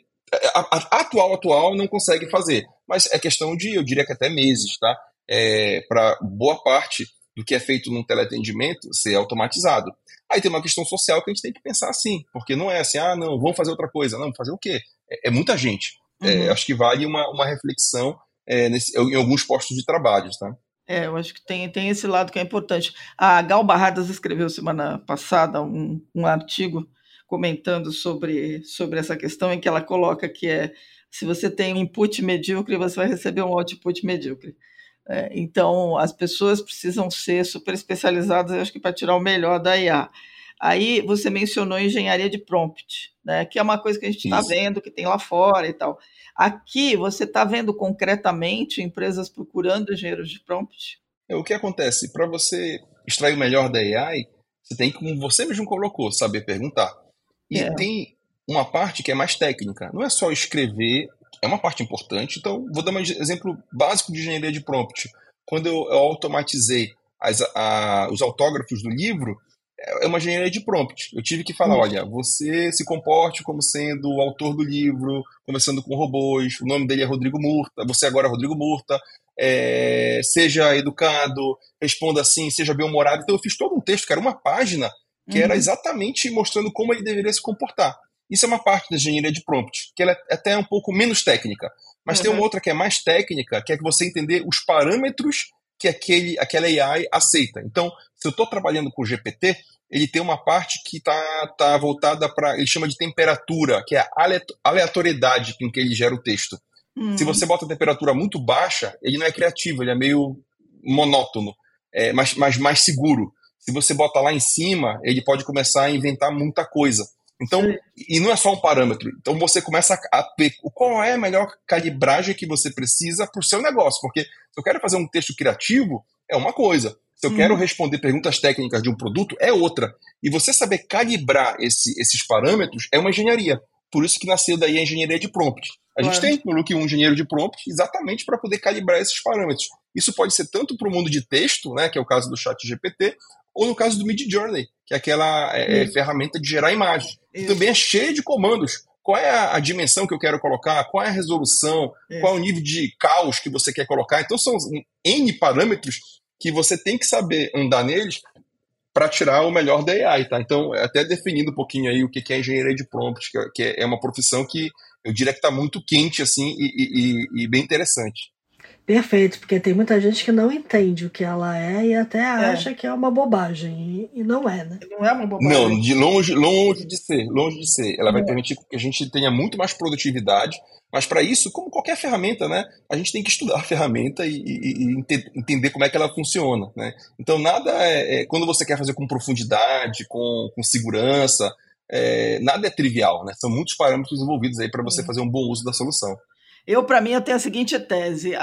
a, a, atual atual não consegue fazer, mas é questão de, eu diria que até meses, tá? É, Para boa parte do que é feito num teleatendimento ser automatizado. Aí tem uma questão social que a gente tem que pensar assim, porque não é assim, ah, não, vamos fazer outra coisa. Não, fazer o quê? É, é muita gente. É, uhum. acho que vale uma, uma reflexão é, nesse, em alguns postos de trabalho, tá? É, eu acho que tem, tem esse lado que é importante. A Gal Barradas escreveu semana passada um, um artigo comentando sobre, sobre essa questão em que ela coloca que é se você tem um input medíocre, você vai receber um output medíocre. É, então, as pessoas precisam ser super especializadas, eu acho que para tirar o melhor da IA. Aí você mencionou engenharia de prompt, né, que é uma coisa que a gente está vendo, que tem lá fora e tal. Aqui você está vendo concretamente empresas procurando engenheiros de prompt? É, o que acontece? Para você extrair o melhor da AI, você tem, como você mesmo colocou, saber perguntar. E é. tem uma parte que é mais técnica. Não é só escrever, é uma parte importante. Então, vou dar um exemplo básico de engenharia de prompt. Quando eu, eu automatizei as, a, os autógrafos do livro, é uma engenharia de prompt. Eu tive que falar, olha, você se comporte como sendo o autor do livro, começando com robôs, o nome dele é Rodrigo Murta, você agora é Rodrigo Murta, é, seja educado, responda assim, seja bem-humorado. Então eu fiz todo um texto, que era uma página, que uhum. era exatamente mostrando como ele deveria se comportar. Isso é uma parte da engenharia de prompt, que ela é até um pouco menos técnica. Mas uhum. tem uma outra que é mais técnica, que é que você entender os parâmetros que aquele, aquela AI aceita. Então, se eu estou trabalhando com o GPT, ele tem uma parte que está tá voltada para. Ele chama de temperatura, que é a aleatoriedade com que ele gera o texto. Hum. Se você bota a temperatura muito baixa, ele não é criativo, ele é meio monótono, é, mas, mas mais seguro. Se você bota lá em cima, ele pode começar a inventar muita coisa. Então, Sim. e não é só um parâmetro. Então você começa a ver qual é a melhor calibragem que você precisa para o seu negócio. Porque se eu quero fazer um texto criativo, é uma coisa. Se eu quero responder perguntas técnicas de um produto, é outra. E você saber calibrar esse, esses parâmetros é uma engenharia. Por isso que nasceu daí a engenharia de prompt. A gente tem no Look um engenheiro de prompt exatamente para poder calibrar esses parâmetros. Isso pode ser tanto para o mundo de texto, né, que é o caso do chat GPT, ou no caso do Mid Journey, que é aquela é, é, ferramenta de gerar imagem. Que também é cheia de comandos. Qual é a, a, dimensão que eu quero colocar? Qual é a resolução? Isso. Qual é o nível de caos que você quer colocar? Então são N parâmetros que você tem que saber andar neles para tirar o melhor da AI, tá? Então, até definindo um pouquinho aí o que é engenharia de prompts, que é, é uma profissão que eu diria que está muito quente, assim, e, e, e, bem interessante. Perfeito, porque tem muita gente que não entende o que ela é e até é. acha que é uma bobagem, e, e, não é, né? Não é uma bobagem. Não, de longe, longe de ser, longe de ser. Ela vai permitir que a gente tenha muito mais produtividade, mas para isso, como qualquer ferramenta, né, a gente tem que estudar a ferramenta e, e, e entender como é que ela funciona. Né? Então, nada é, é, Quando você quer fazer com profundidade, com, com segurança, é, nada é trivial. Né? São muitos parâmetros envolvidos aí para você fazer um bom uso da solução. Eu, para mim, eu tenho a seguinte tese.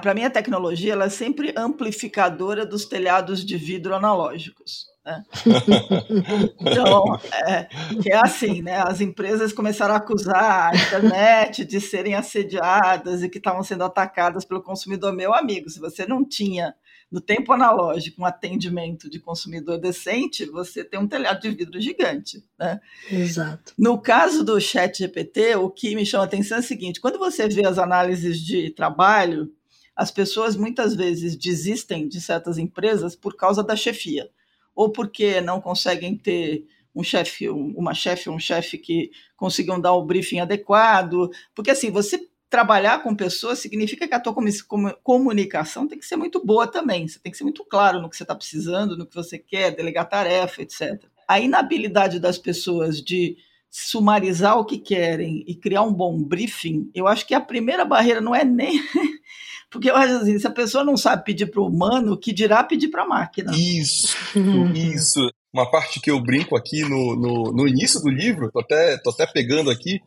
Para mim, a tecnologia ela é sempre amplificadora dos telhados de vidro analógicos. Né? *laughs* Então, é, é assim, né? As empresas começaram a acusar a internet de serem assediadas e que estavam sendo atacadas pelo consumidor. Meu amigo, se você não tinha no tempo analógico um atendimento de consumidor decente, você tem um telhado de vidro gigante, né? Exato. No caso do Chat GPT, o que me chama a atenção é o seguinte: quando você vê as análises de trabalho, as pessoas muitas vezes desistem de certas empresas por causa da chefia ou porque não conseguem ter um chefe, uma chefe, um chefe que consigam dar o briefing adequado, porque assim, você trabalhar com pessoas significa que a tua comunicação tem que ser muito boa também, você tem que ser muito claro no que você está precisando, no que você quer, delegar tarefa, etc. A inabilidade das pessoas de sumarizar o que querem e criar um bom briefing, eu acho que a primeira barreira não é nem *laughs* porque eu acho assim, se a pessoa não sabe pedir para o humano, que dirá pedir para a máquina? Isso, isso. Uma parte que eu brinco aqui no, no, no início do livro, tô até, tô até pegando aqui,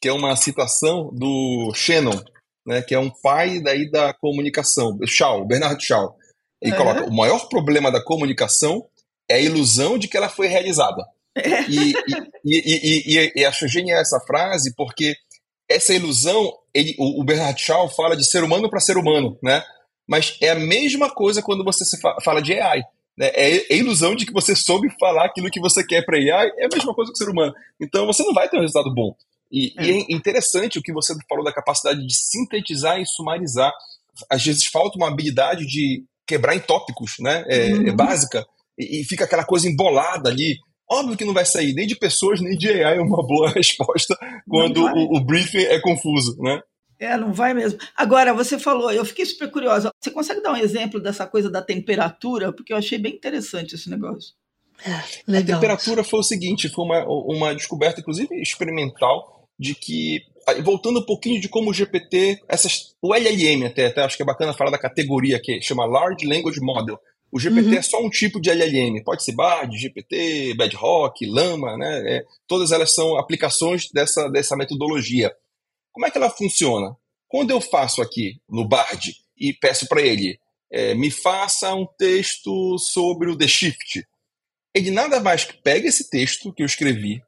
que é uma citação do Shannon, né, que é um pai daí da comunicação, Shaw, Bernard Shaw. Ele é. coloca, o maior problema da comunicação é a ilusão de que ela foi realizada. É. *laughs* E, e, e, e, acho genial essa frase, porque essa ilusão, ele, o, Bernard Shaw fala de ser humano para ser humano, né? Mas é a mesma coisa quando você fala de AI. Né? É, é a ilusão de que você soube falar aquilo que você quer para AI, é a mesma coisa que o ser humano. Então você não vai ter um resultado bom. E é. e é interessante o que você falou da capacidade de sintetizar e sumarizar. Às vezes falta uma habilidade de quebrar em tópicos, né? É, é uhum. é básica. E, e, fica aquela coisa embolada ali. Óbvio que não vai sair nem de pessoas nem de AI uma boa *laughs* resposta quando o, o, briefing é confuso, né? É, não vai mesmo. Agora, você falou, eu fiquei super curiosa. Você consegue dar um exemplo dessa coisa da temperatura? Porque eu achei bem interessante esse negócio. É, legal. A temperatura foi o seguinte, foi uma, uma descoberta, inclusive experimental, de que voltando um pouquinho de como o GPT, essas, o LLM até, até acho que é bacana falar da categoria que chama Large Language Model, o GPT uhum. é só um tipo de LLM, pode ser Bard, GPT, Bedrock, Lama, né? É, todas elas são aplicações dessa, dessa metodologia. Como é que ela funciona? Quando eu faço aqui no Bard e peço para ele, é, me faça um texto sobre o The Shift, ele nada mais que pega esse texto que eu escrevi,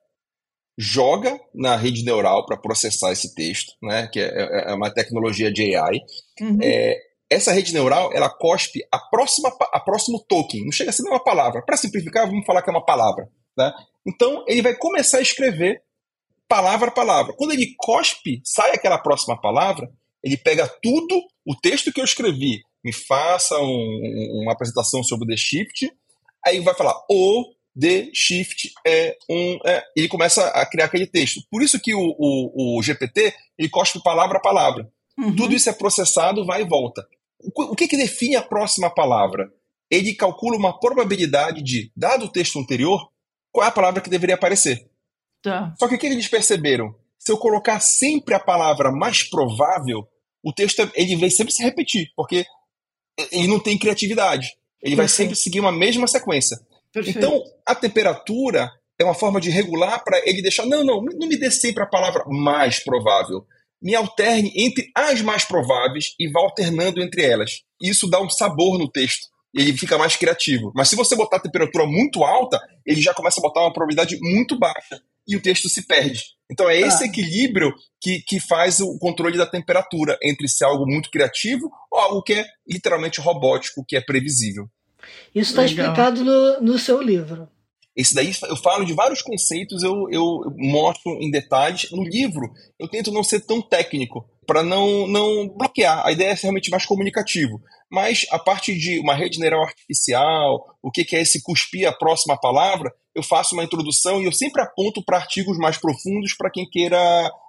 joga na rede neural para processar esse texto, né, que é, é, é uma tecnologia de AI, uhum. é, essa rede neural ela cospe a próxima a próximo token, não chega a ser uma palavra. Para simplificar, vamos falar que é uma palavra. Né? Então ele vai começar a escrever palavra a palavra. Quando ele cospe, sai aquela próxima palavra, ele pega tudo, o texto que eu escrevi, me faça um, uma apresentação sobre o The Shift, aí vai falar o The Shift é um. É, ele começa a criar aquele texto. Por isso que o, o, o GPT ele cospe palavra a palavra. Uhum. Tudo isso é processado, vai e volta. O que, que define a próxima palavra? Ele calcula uma probabilidade de, dado o texto anterior, qual é a palavra que deveria aparecer. Tá. Só que o que eles perceberam? Se eu colocar sempre a palavra mais provável, o texto ele vai sempre se repetir, porque ele não tem criatividade. Ele vai sempre seguir uma mesma sequência. Perfeito. Então, a temperatura é uma forma de regular para ele deixar. Não, não, não me dê sempre a palavra mais provável me alterne entre as mais prováveis e vá alternando entre elas. Isso dá um sabor no texto. Ele fica mais criativo. Mas se você botar a temperatura muito alta, ele já começa a botar uma probabilidade muito baixa e o texto se perde. Então é esse ah. equilíbrio que, que faz o controle da temperatura entre ser algo muito criativo ou algo que é literalmente robótico, que é previsível. Isso está explicado no, no seu livro. Esse daí eu falo de vários conceitos, eu, eu mostro em detalhes. No livro, eu tento não ser tão técnico, para não, não bloquear. A ideia é ser realmente mais comunicativo. mas a parte de uma rede neural artificial, o que, que é esse cuspir a próxima palavra, eu faço uma introdução e eu sempre aponto para artigos mais profundos para quem queira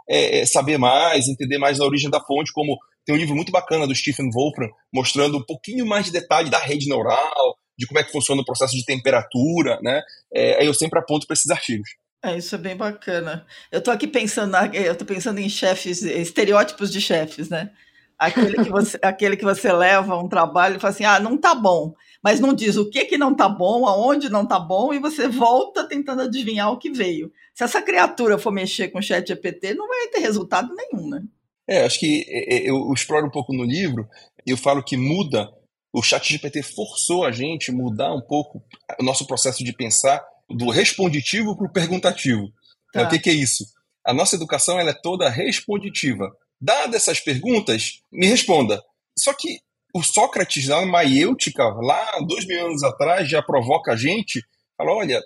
é, é, saber mais, entender mais a origem da fonte, como tem um livro muito bacana do Stephen Wolfram, mostrando um pouquinho mais de detalhe da rede neural, de como é que funciona o processo de temperatura, né? É, eu sempre aponto para esses artigos. É, isso é bem bacana. Eu estou aqui pensando, eu tô pensando em chefes, estereótipos de chefes, né? Aquele que você, *laughs* aquele que você leva um trabalho e fala assim, ah, não tá bom, mas não diz o que que não tá bom, aonde não tá bom, e você volta tentando adivinhar o que veio. Se essa criatura for mexer com o chat GPT, não vai ter resultado nenhum, né? É, acho que é, é, eu exploro um pouco no livro, eu falo que muda, o chat GPT forçou a gente mudar um pouco o nosso processo de pensar do responditivo para o perguntativo. Tá. o que, que, é isso? A nossa educação ela é toda responditiva. Dadas essas perguntas, me responda. Só que o Sócrates, lá na Maiêutica, lá dois mil anos atrás, já provoca a gente, fala, olha,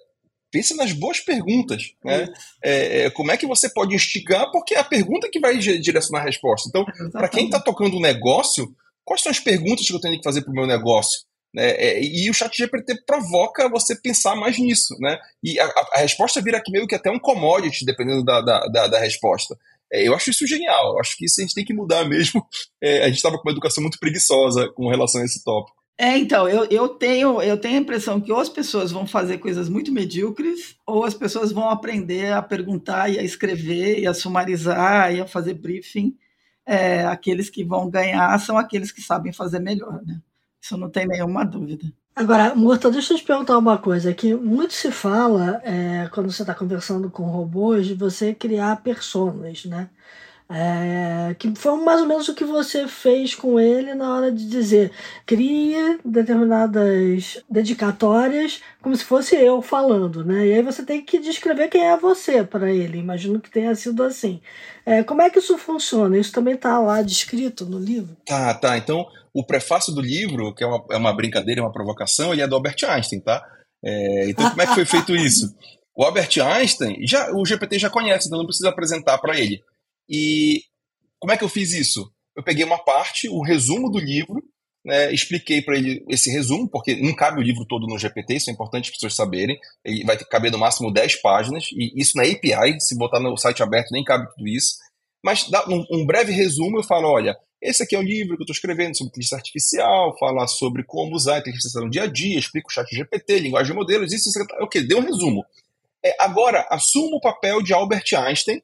pense nas boas perguntas. Né? É, é, como é que você pode instigar? Porque é a pergunta que vai direcionar a resposta. Então, para quem está tocando um negócio, quais são as perguntas que eu tenho que fazer para o meu negócio? Né? É, e o chat GPT provoca você pensar mais nisso, né? E a, a, resposta vira aqui meio que até um commodity, dependendo da, da, da, da resposta. É, eu acho isso genial, eu acho que isso a gente tem que mudar mesmo. *laughs* É, a gente estava com uma educação muito preguiçosa com relação a esse tópico. É, então, eu, eu, tenho, eu tenho a impressão que ou as pessoas vão fazer coisas muito medíocres, ou as pessoas vão aprender a perguntar e a escrever, e a sumarizar, e a fazer briefing. É, aqueles que vão ganhar são aqueles que sabem fazer melhor, né? Isso não tem nenhuma dúvida. Agora, Murta, deixa eu te perguntar uma coisa, que muito se fala, é, quando você está conversando com robôs, de você criar personas, né? É, que foi mais ou menos o que você fez com ele na hora de dizer crie determinadas dedicatórias como se fosse eu falando, né? E aí você tem que descrever quem é você para ele. Imagino que tenha sido assim. É, como é que isso funciona? Isso também está lá descrito no livro? Tá, tá. Então, o prefácio do livro, que é uma, é uma brincadeira, uma provocação, ele é do Albert Einstein, tá? É, então, como é que foi feito isso? O Albert Einstein, já, o GPT já conhece, então não precisa apresentar para ele. E como é que eu fiz isso? Eu peguei uma parte, o resumo do livro, né, expliquei para ele esse resumo, porque não cabe o livro todo no GPT, isso é importante as pessoas saberem. Ele vai caber no máximo 10 páginas, e isso na API, se botar no site aberto, nem cabe tudo isso. Mas dá um, um breve resumo, eu falo: olha, esse aqui é um livro que eu estou escrevendo sobre inteligência artificial, falar sobre como usar a inteligência artificial no dia a dia, explico o chat GPT, linguagem de modelos, isso, isso, isso. Ok, deu um resumo. É, agora, assuma o papel de Albert Einstein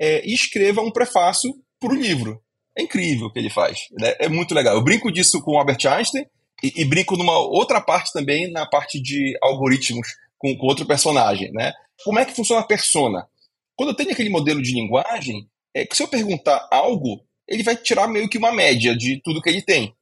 é, e escreva um prefácio para o livro. É incrível o que ele faz. Né? É muito legal. Eu brinco disso com o Albert Einstein e, e brinco numa outra parte também, na parte de algoritmos, com, com, outro personagem. Né? Como é que funciona a persona? Quando eu tenho aquele modelo de linguagem, é que se eu perguntar algo, ele vai tirar meio que uma média de tudo que ele tem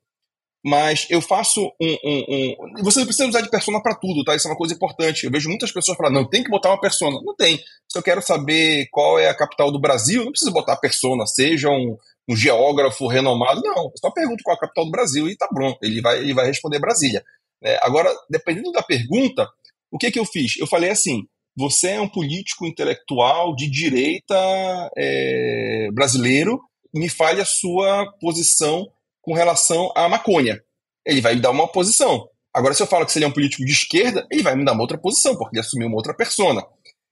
mas eu faço um, um, um, Você não precisa usar de persona para tudo, tá? Isso é uma coisa importante. Eu vejo muitas pessoas falando, não, tem que botar uma persona. Não tem. Se eu quero saber qual é a capital do Brasil, não preciso botar persona, seja um, um geógrafo renomado. Não, eu só pergunto qual é a capital do Brasil e tá bom. Ele vai, ele vai responder Brasília. É, agora, dependendo da pergunta, o que, que eu fiz? Eu falei assim: você é um político intelectual de direita é, brasileiro, me fale a sua posição com relação à maconha. Ele vai me dar uma posição. Agora, se eu falo que ele é um político de esquerda, ele vai me dar uma outra posição, porque ele assumiu uma outra persona.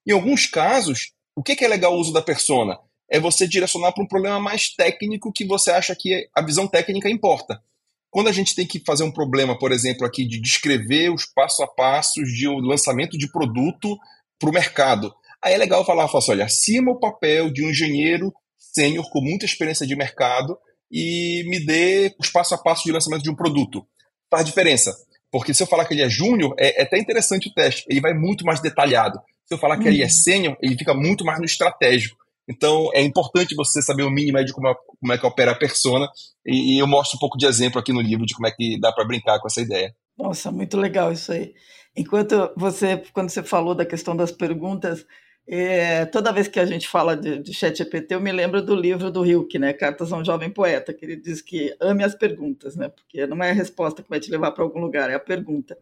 Em alguns casos, o que é legal o uso da persona? É você direcionar para um problema mais técnico que você acha que a visão técnica importa. Quando a gente tem que fazer um problema, por exemplo, aqui de descrever os passo a passos de um lançamento de produto para o mercado, aí é legal falar, falar assim, olha, acima o papel de um engenheiro sênior com muita experiência de mercado e me dê os passo a passo de lançamento de um produto. Faz diferença. Porque se eu falar que ele é júnior, é, é até interessante o teste. Ele vai muito mais detalhado. Se eu falar que uhum. ele é uhum. sênior, ele fica muito mais no estratégico. Então, é importante você saber o mínimo de como é, como é que opera a persona. E, e eu mostro um pouco de exemplo aqui no livro de como é que dá para brincar com essa ideia. Nossa, muito legal isso aí. Enquanto você, quando você falou da questão das perguntas, é, toda vez que a gente fala de, de chat GPT, eu me lembro do livro do Hilke, né, Cartas a um Jovem Poeta, que ele diz que ame as perguntas, né, porque não é a resposta que vai te levar para algum lugar, é a pergunta.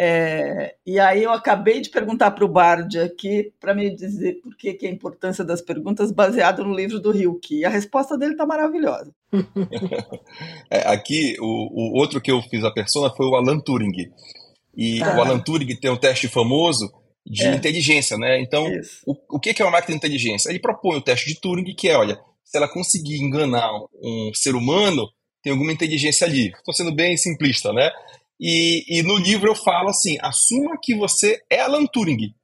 É, e aí eu acabei de perguntar para o Bard aqui para me dizer por que, que é a importância das perguntas baseado no livro do Hilke. E a resposta dele está maravilhosa. *laughs* é, aqui, o, o, outro que eu fiz a persona foi o Alan Turing. E tá. o Alan Turing tem um teste famoso de é. inteligência, né? Então, o, o que é uma máquina de inteligência? Ele propõe o teste de Turing, que é, olha, se ela conseguir enganar um ser humano, tem alguma inteligência ali. Estou sendo bem simplista, né? E, e no livro eu falo assim: assuma que você é Alan Turing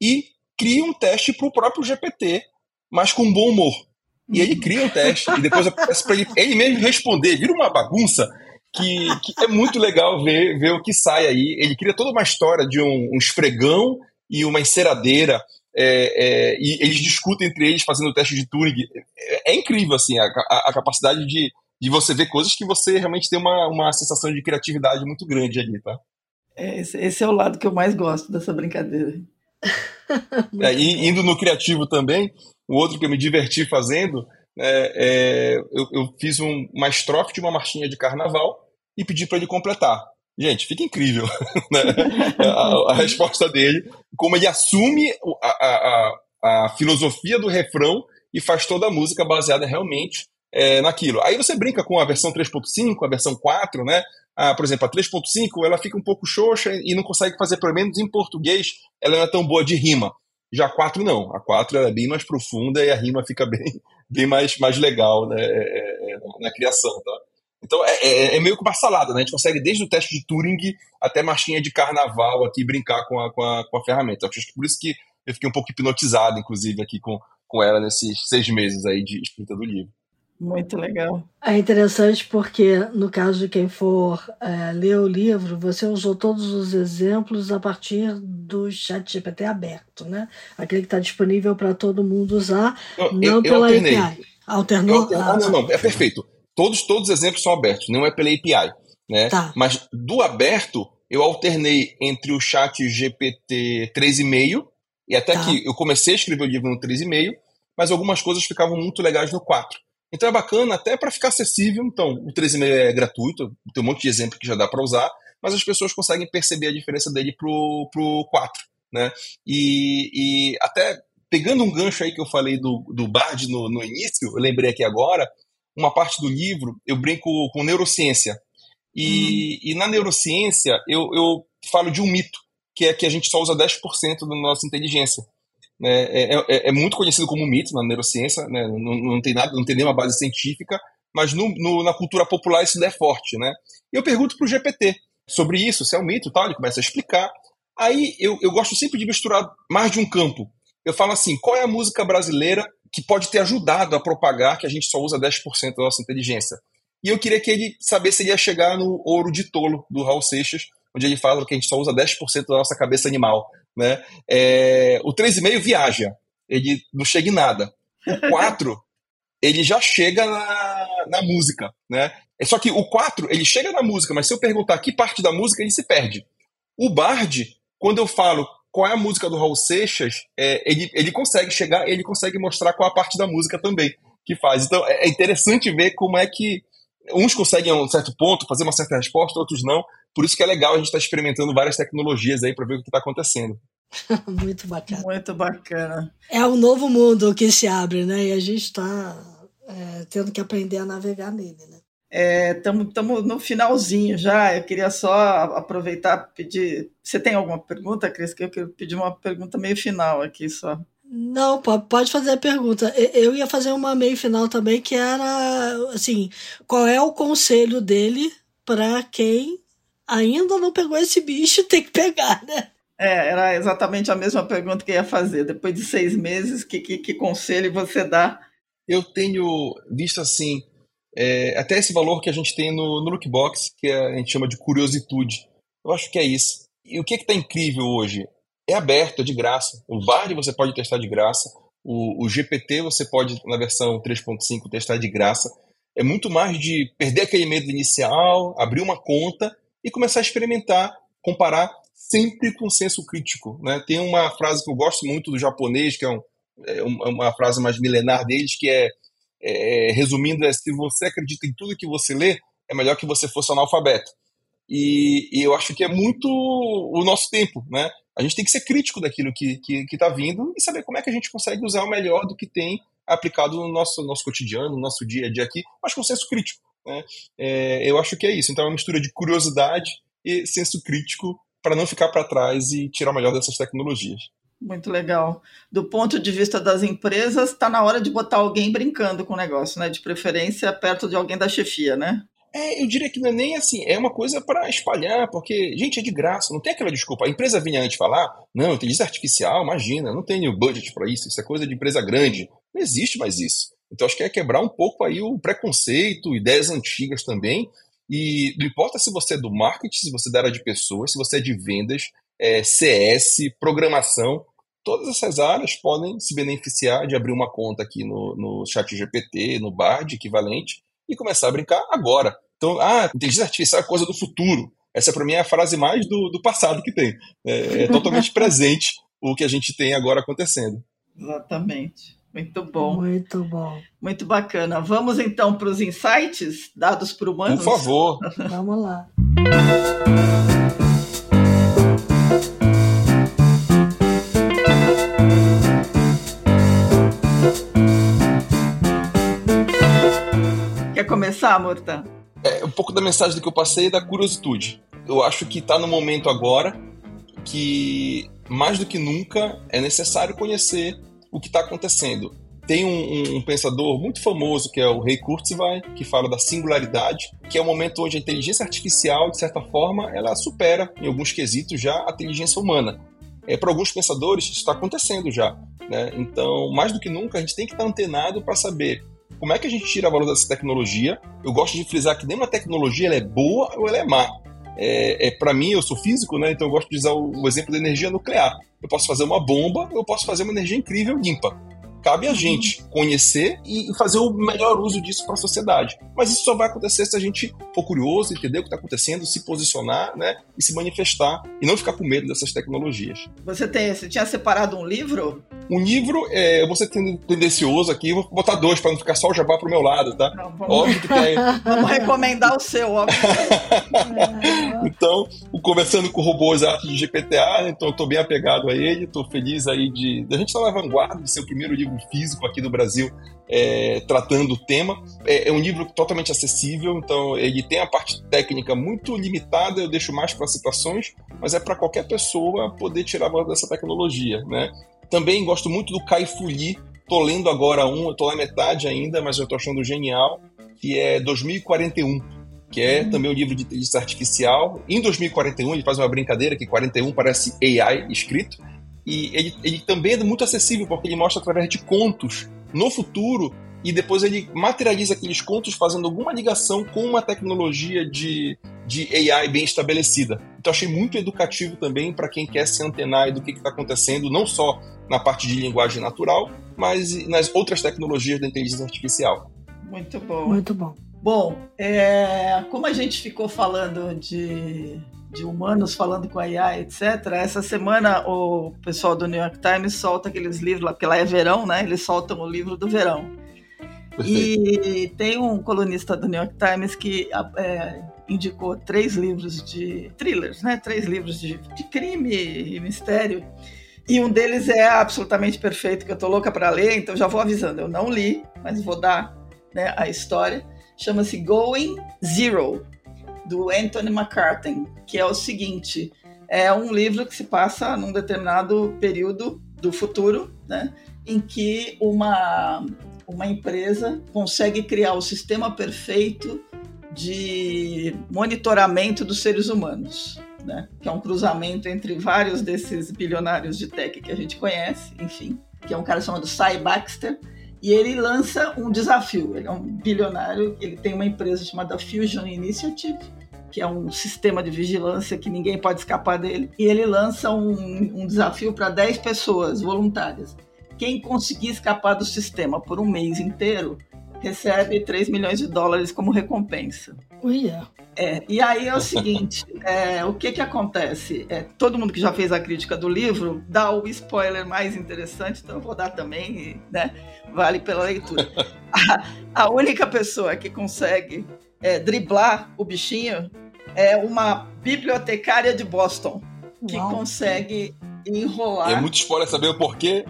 e crie um teste para o próprio GPT, mas com bom humor. E ele cria um teste e depois eu peço para ele, ele mesmo responder. Vira uma bagunça que, que, é muito legal ver, ver o que sai aí. Ele cria toda uma história de um, um esfregão e uma enceradeira. É, é, e eles discutem entre eles fazendo o teste de Turing. É, é incrível assim a, a, a capacidade de, de você ver coisas que você realmente tem uma, uma sensação de criatividade muito grande ali, tá? É, esse, esse, é o lado que eu mais gosto dessa brincadeira. *laughs* é, e, indo no criativo também, o outro que eu me diverti fazendo, é, é eu, eu, fiz um, uma estrofe de uma marchinha de carnaval e pedi para ele completar. Gente, fica incrível *laughs* né? a, a, resposta dele, como ele assume a, a, a, filosofia do refrão e faz toda a música baseada realmente é, naquilo. Aí você brinca com a versão 3.5, a versão 4, né? Ah, por exemplo, a 3.5 ela fica um pouco xoxa e não consegue fazer, pelo menos em português, ela não é tão boa de rima. Já a 4 não, a 4 é bem mais profunda e a rima fica bem, *laughs* bem mais, mais legal né? É, é, é na criação, tá? Então é, é, é, meio que uma salada, né? A gente consegue desde o teste de Turing até marchinha de carnaval aqui brincar com a, com a, com a ferramenta. Acho que por isso que eu fiquei um pouco hipnotizado, inclusive, aqui com, com ela nesses seis meses aí de escrita do livro. Muito legal. É interessante porque, no caso de quem for é, ler o livro, você usou todos os exemplos a partir do chat GPT aberto, né? Aquele que está disponível para todo mundo usar, eu, não eu, pela eu API. Alternou? Eu, ah, não, não, é perfeito. Todos, todos os exemplos são abertos, não é pela API. Né? Tá. Mas do aberto, eu alternei entre o chat GPT 3,5 e até tá. que eu comecei a escrever o livro no 3,5, mas algumas coisas ficavam muito legais no 4. Então é bacana até para ficar acessível. Então, o 13,5 é gratuito, tem um monte de exemplo que já dá para usar, mas as pessoas conseguem perceber a diferença dele pro, pro 4. Né? E, e até pegando um gancho aí que eu falei do, do Bard no, no início, eu lembrei aqui agora, uma parte do livro eu brinco com neurociência. E, hum. e na neurociência eu, eu falo de um mito, que é que a gente só usa 10% da nossa inteligência. Né? É, é, é, muito conhecido como mito na neurociência, né? não, não, tem nada, não tem nenhuma base científica, mas no, no, na cultura popular isso é forte. Né? E eu pergunto para o GPT sobre isso, se é um mito tal, ele começa a explicar. Aí eu, eu gosto sempre de misturar mais de um campo. Eu falo assim, qual é a música brasileira que pode ter ajudado a propagar que a gente só usa 10% da nossa inteligência? E eu queria que ele sabesse se ele ia chegar no Ouro de Tolo, do Raul Seixas, onde ele fala que a gente só usa 10% da nossa cabeça animal. Né? É, o 3,5 viaja, ele não chega em nada. O *laughs* 4, ele já chega na, na música. Né? É só que o 4, ele chega na música, mas se eu perguntar que parte da música, ele se perde. O Bard, quando eu falo qual é a música do Raul Seixas, é, ele, ele consegue chegar, ele consegue mostrar qual a parte da música também que faz. Então é, é interessante ver como é que uns conseguem a um certo ponto fazer uma certa resposta, outros não. Por isso que é legal a gente estar tá experimentando várias tecnologias aí para ver o que está acontecendo. *laughs* Muito bacana. Muito bacana. É um novo mundo que se abre, né? E a gente está é, tendo que aprender a navegar nele, né? Estamos é, no finalzinho já. Eu queria só aproveitar pedir. Você tem alguma pergunta, Cris? Que eu quero pedir uma pergunta meio final aqui só. Não, pode fazer a pergunta. Eu ia fazer uma meio final também, que era assim: qual é o conselho dele para quem ainda não pegou esse bicho tem que pegar, né? É, era exatamente a mesma pergunta que eu ia fazer. Depois de seis meses, que, que, que conselho você dá? Eu tenho visto assim, é, até esse valor que a gente tem no, no Lookbox, que a gente chama de curiosidade. Eu acho que é isso. E o que está incrível hoje? É aberto, é de graça. O Bard você pode testar de graça. O, o GPT você pode, na versão 3.5, testar de graça. É muito mais de perder aquele medo inicial, abrir uma conta e começar a experimentar, comparar sempre com senso crítico. Né? Tem uma frase que eu gosto muito do japonês, que é, um, é uma frase mais milenar deles, que é, é, resumindo, é se você acredita em tudo que você lê, é melhor que você fosse analfabeto. E, e, eu acho que é muito o nosso tempo, né? A gente tem que ser crítico daquilo que está vindo e saber como é que a gente consegue usar o melhor do que tem aplicado no nosso, nosso cotidiano, no nosso dia a dia aqui, mas com senso crítico. Né? É, eu acho que é isso. Então é uma mistura de curiosidade e senso crítico para não ficar para trás e tirar o melhor dessas tecnologias. Muito legal. Do ponto de vista das empresas, está na hora de botar alguém brincando com o negócio, né? De preferência perto de alguém da chefia, né? É, eu diria que não é nem assim, é uma coisa para espalhar, porque, gente, é de graça, não tem aquela desculpa. A empresa vinha antes falar, não, inteligência artificial, imagina, não tenho budget para isso, isso é coisa de empresa grande. Não existe mais isso. Então acho que é quebrar um pouco aí o preconceito, ideias antigas também. E não importa se você é do marketing, se você é da área de pessoas, se você é de vendas, é, CS, programação, todas essas áreas podem se beneficiar de abrir uma conta aqui no, no chat GPT, no Bard equivalente, e começar a brincar agora. Então, ah, inteligência artificial é coisa do futuro. Essa, para mim, é a frase mais do, do passado que tem. É, é *laughs* totalmente presente o que a gente tem agora acontecendo. Exatamente. Muito bom. Muito bom. Muito bacana. Vamos então para os insights dados por humanos? Por favor. *laughs* Vamos lá. Começar, Morta? É um pouco da mensagem que eu passei da curiosidade. Eu acho que está no momento agora que, mais do que nunca, é necessário conhecer o que está acontecendo. Tem um, um, um, pensador muito famoso que é o Ray Kurzweil, que fala da singularidade, que é o momento onde a inteligência artificial, de certa forma, ela supera, em alguns quesitos, já a inteligência humana. É, para alguns pensadores, isso está acontecendo já. Né? Então, mais do que nunca, a gente tem que estar antenado para saber como é que a gente tira valor dessa tecnologia. Eu gosto de frisar que nenhuma tecnologia ela é boa ou ela é má. É, é para mim, eu sou físico, né? então eu gosto de usar o, o exemplo da energia nuclear. Eu posso fazer uma bomba, eu posso fazer uma energia incrível limpa. Cabe a uhum. gente conhecer e fazer o melhor uso disso para a sociedade. Mas isso só vai acontecer se a gente for curioso, entender o que está acontecendo, se posicionar né, e se manifestar e não ficar com medo dessas tecnologias. Você, tem, você tinha separado um livro? Um livro, é, eu vou ser tendencioso aqui, vou botar dois para não ficar só o jabá pro meu lado, tá? Não, vamos... Óbvio que tem. *laughs* vamos recomendar o seu, óbvio. *laughs* então, conversando com robôs arte de GPTA, né, então tô bem apegado a ele, estou feliz aí de, a gente estar tá na vanguarda de ser o primeiro livro físico aqui do Brasil é, tratando o tema. É, é, um livro totalmente acessível, então ele tem a parte técnica muito limitada, eu deixo mais para citações, mas é para qualquer pessoa poder tirar valor dessa tecnologia. Né? Também gosto muito do Kai Fu tô lendo agora um, eu tô na metade ainda, mas eu tô achando genial, que é 2041, que é também um livro de inteligência artificial. Em 2041, ele faz uma brincadeira que 41 parece AI escrito, e ele, ele também é muito acessível, porque ele mostra através de contos no futuro e depois ele materializa aqueles contos fazendo alguma ligação com uma tecnologia de, de AI bem estabelecida. Então achei muito educativo também para quem quer se antenar do que está acontecendo, não só na parte de linguagem natural, mas nas outras tecnologias da inteligência artificial. Muito bom. Muito bom. Bom, é, como a gente ficou falando de de humanos falando com a IA, etc. Essa semana o pessoal do New York Times solta aqueles livros lá, porque lá é verão, né? Eles soltam o livro do verão. E tem um colunista do New York Times que é, indicou três livros de thrillers, né? Três livros de, de crime e mistério. E um deles é absolutamente perfeito, que eu tô louca para ler, então já vou avisando. Eu não li, mas vou dar né, a história. Chama-se Going Zero, do Anthony McCarthy, que é o seguinte: é um livro que se passa num determinado período do futuro, né, em que uma, uma empresa consegue criar o sistema perfeito de monitoramento dos seres humanos, né, que é um cruzamento entre vários desses bilionários de tech que a gente conhece, enfim, que é um cara chamado Cy Baxter, e ele lança um desafio. Ele é um bilionário, ele tem uma empresa chamada Fusion Initiative, que é um sistema de vigilância que ninguém pode escapar dele. E ele lança um, um desafio para 10 pessoas voluntárias. Quem conseguir escapar do sistema por um mês inteiro recebe 3 milhões de dólares como recompensa. Uia. É, e aí é o seguinte, *laughs* é, o que que acontece? É, todo mundo que já fez a crítica do livro dá o spoiler mais interessante, então eu vou dar também, né? Vale pela leitura. A, a única pessoa que consegue é, driblar o bichinho é uma bibliotecária de Boston que Uau. consegue enrolar. É muito spoiler saber o porquê.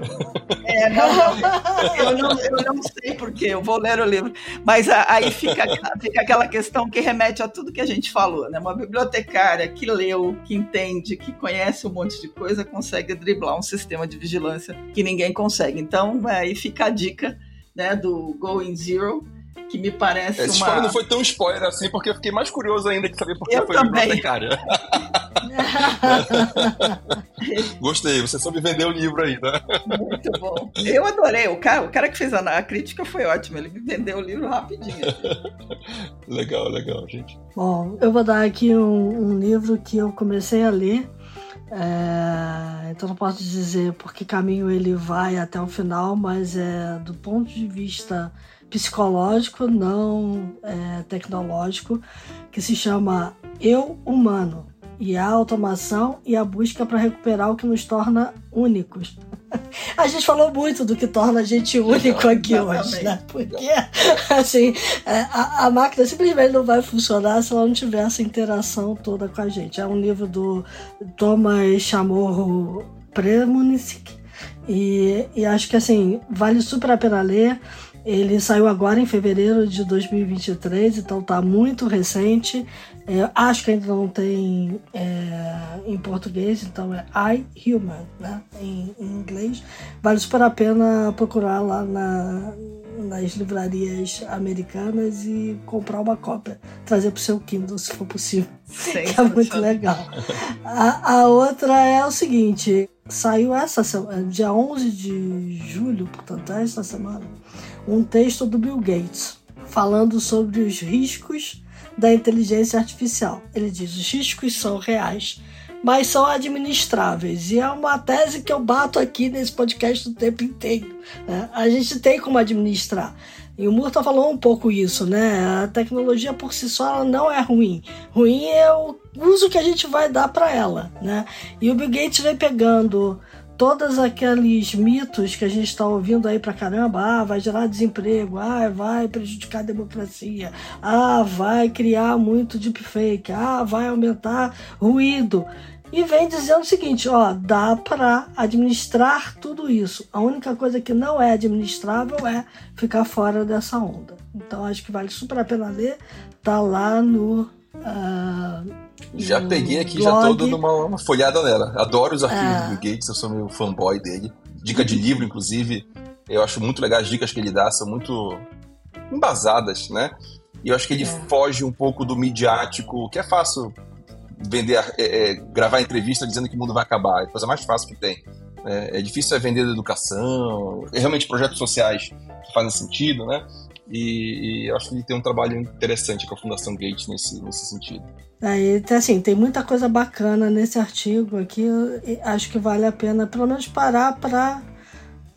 É, não, *laughs* eu não, eu não sei porquê, eu vou ler o livro. Mas aí fica, fica aquela questão que remete a tudo que a gente falou, né? Uma bibliotecária que leu, que entende, que conhece um monte de coisa, consegue driblar um sistema de vigilância que ninguém consegue. Então, aí fica a dica né, do Going Zero que me parece Esse uma... spoiler não foi tão spoiler assim, porque eu fiquei mais curioso ainda de saber por que foi também. bibliotecária. *laughs* *laughs* Gostei, você soube vender o livro aí, né? Muito bom. Eu adorei. O cara, o cara que fez a, a crítica foi ótimo. Ele me vendeu o livro rapidinho. *laughs* legal, legal, gente. Bom, eu vou dar aqui um, um livro que eu comecei a ler. É, então não posso dizer por que caminho ele vai até o final, mas é do ponto de vista psicológico, não é, tecnológico, que se chama Eu Humano e a automação e a busca para recuperar o que nos torna únicos. *laughs* A gente falou muito do que torna a gente único *laughs* aqui hoje, né? Porque, *laughs* assim, é, a, a, máquina simplesmente não vai funcionar se ela não tiver essa interação toda com a gente. É um livro do Thomas Chamorro Premonic e, e acho que, assim, vale super a pena ler. Ele saiu agora em fevereiro de 2023, então tá muito recente. É, acho que ainda não tem é, em português, então é I Human, né? Em, em, inglês. Vale super a pena procurar lá na, nas livrarias americanas e comprar uma cópia. Trazer pro seu Kindle, se for possível. Sim, *laughs* que é muito legal. A, a outra é o seguinte: saiu essa semana, dia 11 de julho, portanto, é essa semana um texto do Bill Gates falando sobre os riscos da inteligência artificial. Ele diz: os riscos são reais, mas são administráveis. E é uma tese que eu bato aqui nesse podcast o tempo inteiro. Né? A gente tem como administrar. E o Murta falou um pouco isso, né? A tecnologia por si só não é ruim. Ruim é o uso que a gente vai dar para ela, né? E o Bill Gates vem pegando todos aqueles mitos que a gente está ouvindo aí pra caramba, ah, vai gerar desemprego, ah, vai prejudicar a democracia, ah, vai criar muito deepfake, ah, vai aumentar ruído. E vem dizendo o seguinte, ó, dá para administrar tudo isso. A única coisa que não é administrável é ficar fora dessa onda. Então acho que vale super a pena ler. Tá lá no uh, já peguei aqui, blog. já dando uma, folhada nela. Adoro os arquivos é. do Bill Gates, eu sou meio fanboy dele. Dica de livro, inclusive, eu acho muito legal as dicas que ele dá, são muito embasadas, né? E eu acho que ele é. foge um pouco do midiático, que é fácil vender, é, é, gravar entrevista dizendo que o mundo vai acabar, é a coisa mais fácil que tem. É, é difícil é vender educação, é realmente projetos sociais que fazem sentido, né? E, e, acho que ele tem um trabalho interessante com a Fundação Gates nesse, nesse sentido. Aí, assim, tem muita coisa bacana nesse artigo aqui. Acho que vale a pena, pelo menos, parar para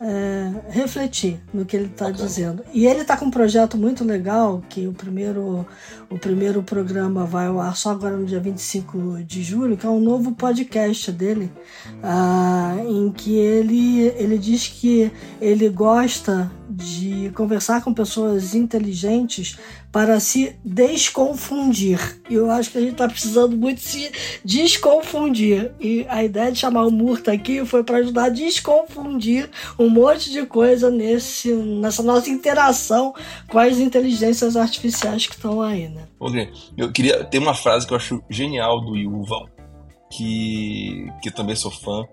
é, refletir no que ele está dizendo. E ele está com um projeto muito legal, que o primeiro, o primeiro programa vai ao ar só agora no dia 25 de julho, que é um novo podcast dele, ah, em que ele, ele diz que ele gosta de conversar com pessoas inteligentes para se desconfundir. E eu acho que a gente está precisando muito se desconfundir. E a ideia de chamar o Murta aqui foi para ajudar a desconfundir um monte de coisa nesse, nessa nossa interação com as inteligências artificiais que estão aí, né? Eu queria ter uma frase que eu acho genial do Yuval, que, que também sou fã,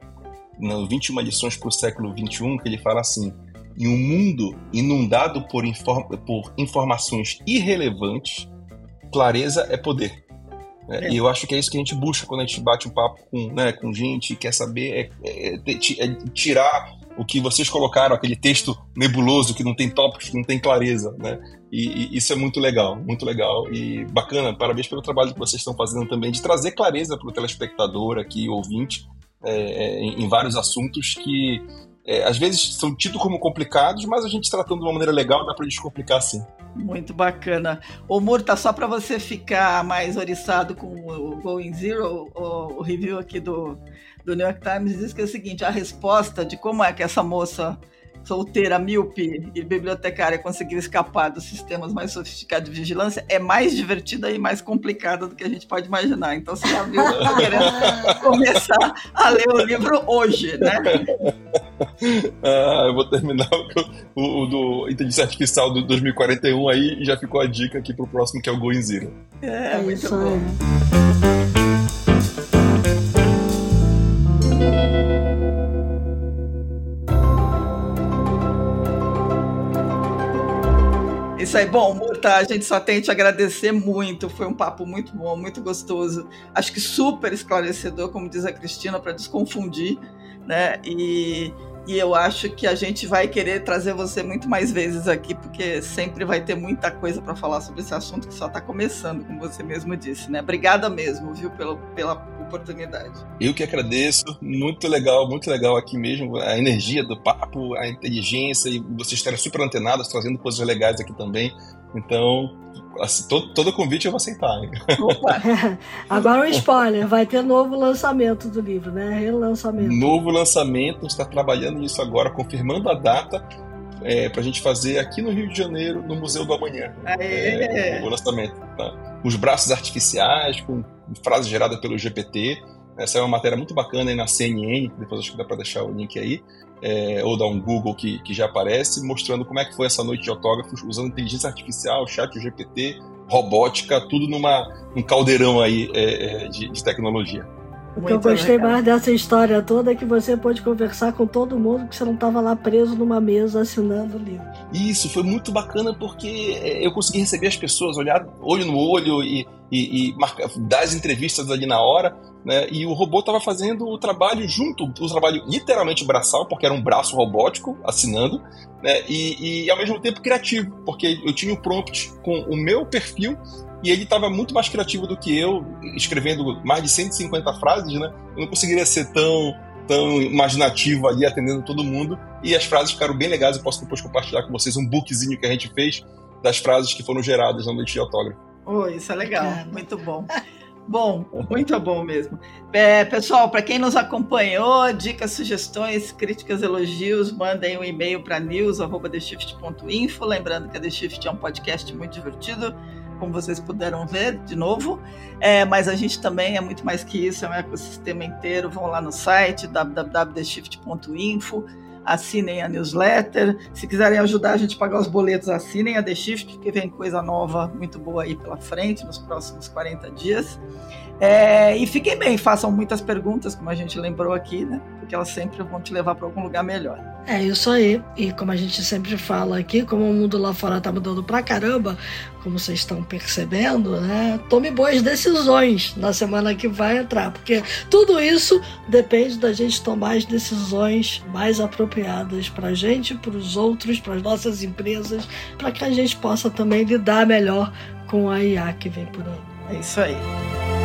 nas 21 lições para o século 21, que ele fala assim: em um mundo inundado por, inform por informações irrelevantes, clareza é poder. Né? É. E eu acho que é isso que a gente busca quando a gente bate um papo com, né, com gente e quer saber, é, é, é, tirar o que vocês colocaram, aquele texto nebuloso que não tem tópicos, que não tem clareza, né? E, e, isso é muito legal, muito legal e bacana. Parabéns pelo trabalho que vocês estão fazendo também de trazer clareza para o telespectador aqui, ouvinte, é, é, em, em, vários assuntos que é, às vezes são tidos como complicados, mas a gente tratando de uma maneira legal dá para descomplicar sim. Muito bacana. O Murta, só para você ficar mais oriçado com o Going Zero, o, o, review aqui do, do New York Times diz que é o seguinte: a resposta de como é que essa moça solteira, míope e bibliotecária conseguir escapar dos sistemas mais sofisticados de vigilância é mais divertida e mais complicada do que a gente pode imaginar. Então você já viu querendo *laughs* começar a ler o livro hoje, né? *laughs* Ah, eu vou terminar *laughs* o, o, do inteligência artificial do 2041 aí e já ficou a dica aqui pro próximo que é o Going Zero. É, é muito bom. Isso aí, bom, Murta, a gente só tem te agradecer muito. Foi um papo muito bom, muito gostoso. Acho que super esclarecedor, como diz a Cristina, para desconfundir, né? E e eu acho que a gente vai querer trazer você muito mais vezes aqui, porque sempre vai ter muita coisa para falar sobre esse assunto que só está começando, como você mesmo disse, né? Obrigada mesmo, viu, pela, pela oportunidade. Eu que agradeço, muito legal, muito legal aqui mesmo, a energia do papo, a inteligência, e vocês estarem super antenados, trazendo coisas legais aqui também. Então, assim, todo, todo convite eu vou aceitar. *laughs* Agora um spoiler, vai ter novo lançamento do livro, né? Relançamento. Novo lançamento, está trabalhando nisso agora, confirmando a data é, para a gente fazer aqui no Rio de Janeiro, no Museu do Amanhã. É, o lançamento. Tá? Os braços artificiais, com frase gerada pelo GPT. Essa é uma matéria muito bacana aí na CNN, depois acho que dá para deixar o link aí é, ou dar um Google que, que já aparece, mostrando como é que foi essa noite de autógrafos, usando inteligência artificial, chat GPT, robótica, tudo numa, num caldeirão aí é, é, de, de tecnologia. O que eu gostei legal. mais dessa história toda é que você pôde conversar com todo mundo que você não estava lá preso numa mesa assinando o livro. Isso, foi muito bacana porque é, eu consegui receber as pessoas, olhar olho no olho e, e, e marcar, dar as entrevistas ali na hora, né? E o robô estava fazendo o trabalho junto, o trabalho literalmente braçal, porque era um braço robótico assinando, né? E, e ao mesmo tempo criativo, porque eu tinha o prompt com o meu perfil e ele estava muito mais criativo do que eu, escrevendo mais de 150 frases, né? Eu não conseguiria ser tão tão imaginativo ali, atendendo todo mundo. E as frases ficaram bem legais. Eu posso depois compartilhar com vocês um bookzinho que a gente fez das frases que foram geradas na noite de autógrafo. Oh, isso é legal, muito bom. Bom, muito bom mesmo. É, pessoal, para quem nos acompanhou, dicas, sugestões, críticas, elogios, mandem um e-mail para news.theshift.info. Lembrando que a The Shift é um podcast muito divertido como vocês puderam ver de novo. É, mas a gente também é muito mais que isso, é um ecossistema inteiro. Vão lá no site www.theshift.info, assinem a newsletter. Se quiserem ajudar a gente a pagar os boletos, assinem a The Shift, porque vem coisa nova muito boa aí pela frente nos próximos 40 dias. É, e fiquem bem, façam muitas perguntas, como a gente lembrou aqui, né? Porque elas sempre vão te levar para algum lugar melhor. É isso aí. E como a gente sempre fala aqui, como o mundo lá fora tá mudando pra caramba, como vocês estão percebendo, né? Tome boas decisões na semana que vai entrar, porque tudo isso depende da gente tomar as decisões mais apropriadas para a gente, para os outros, para as nossas empresas, para que a gente possa também lidar melhor com a IA que vem por aí. É isso aí.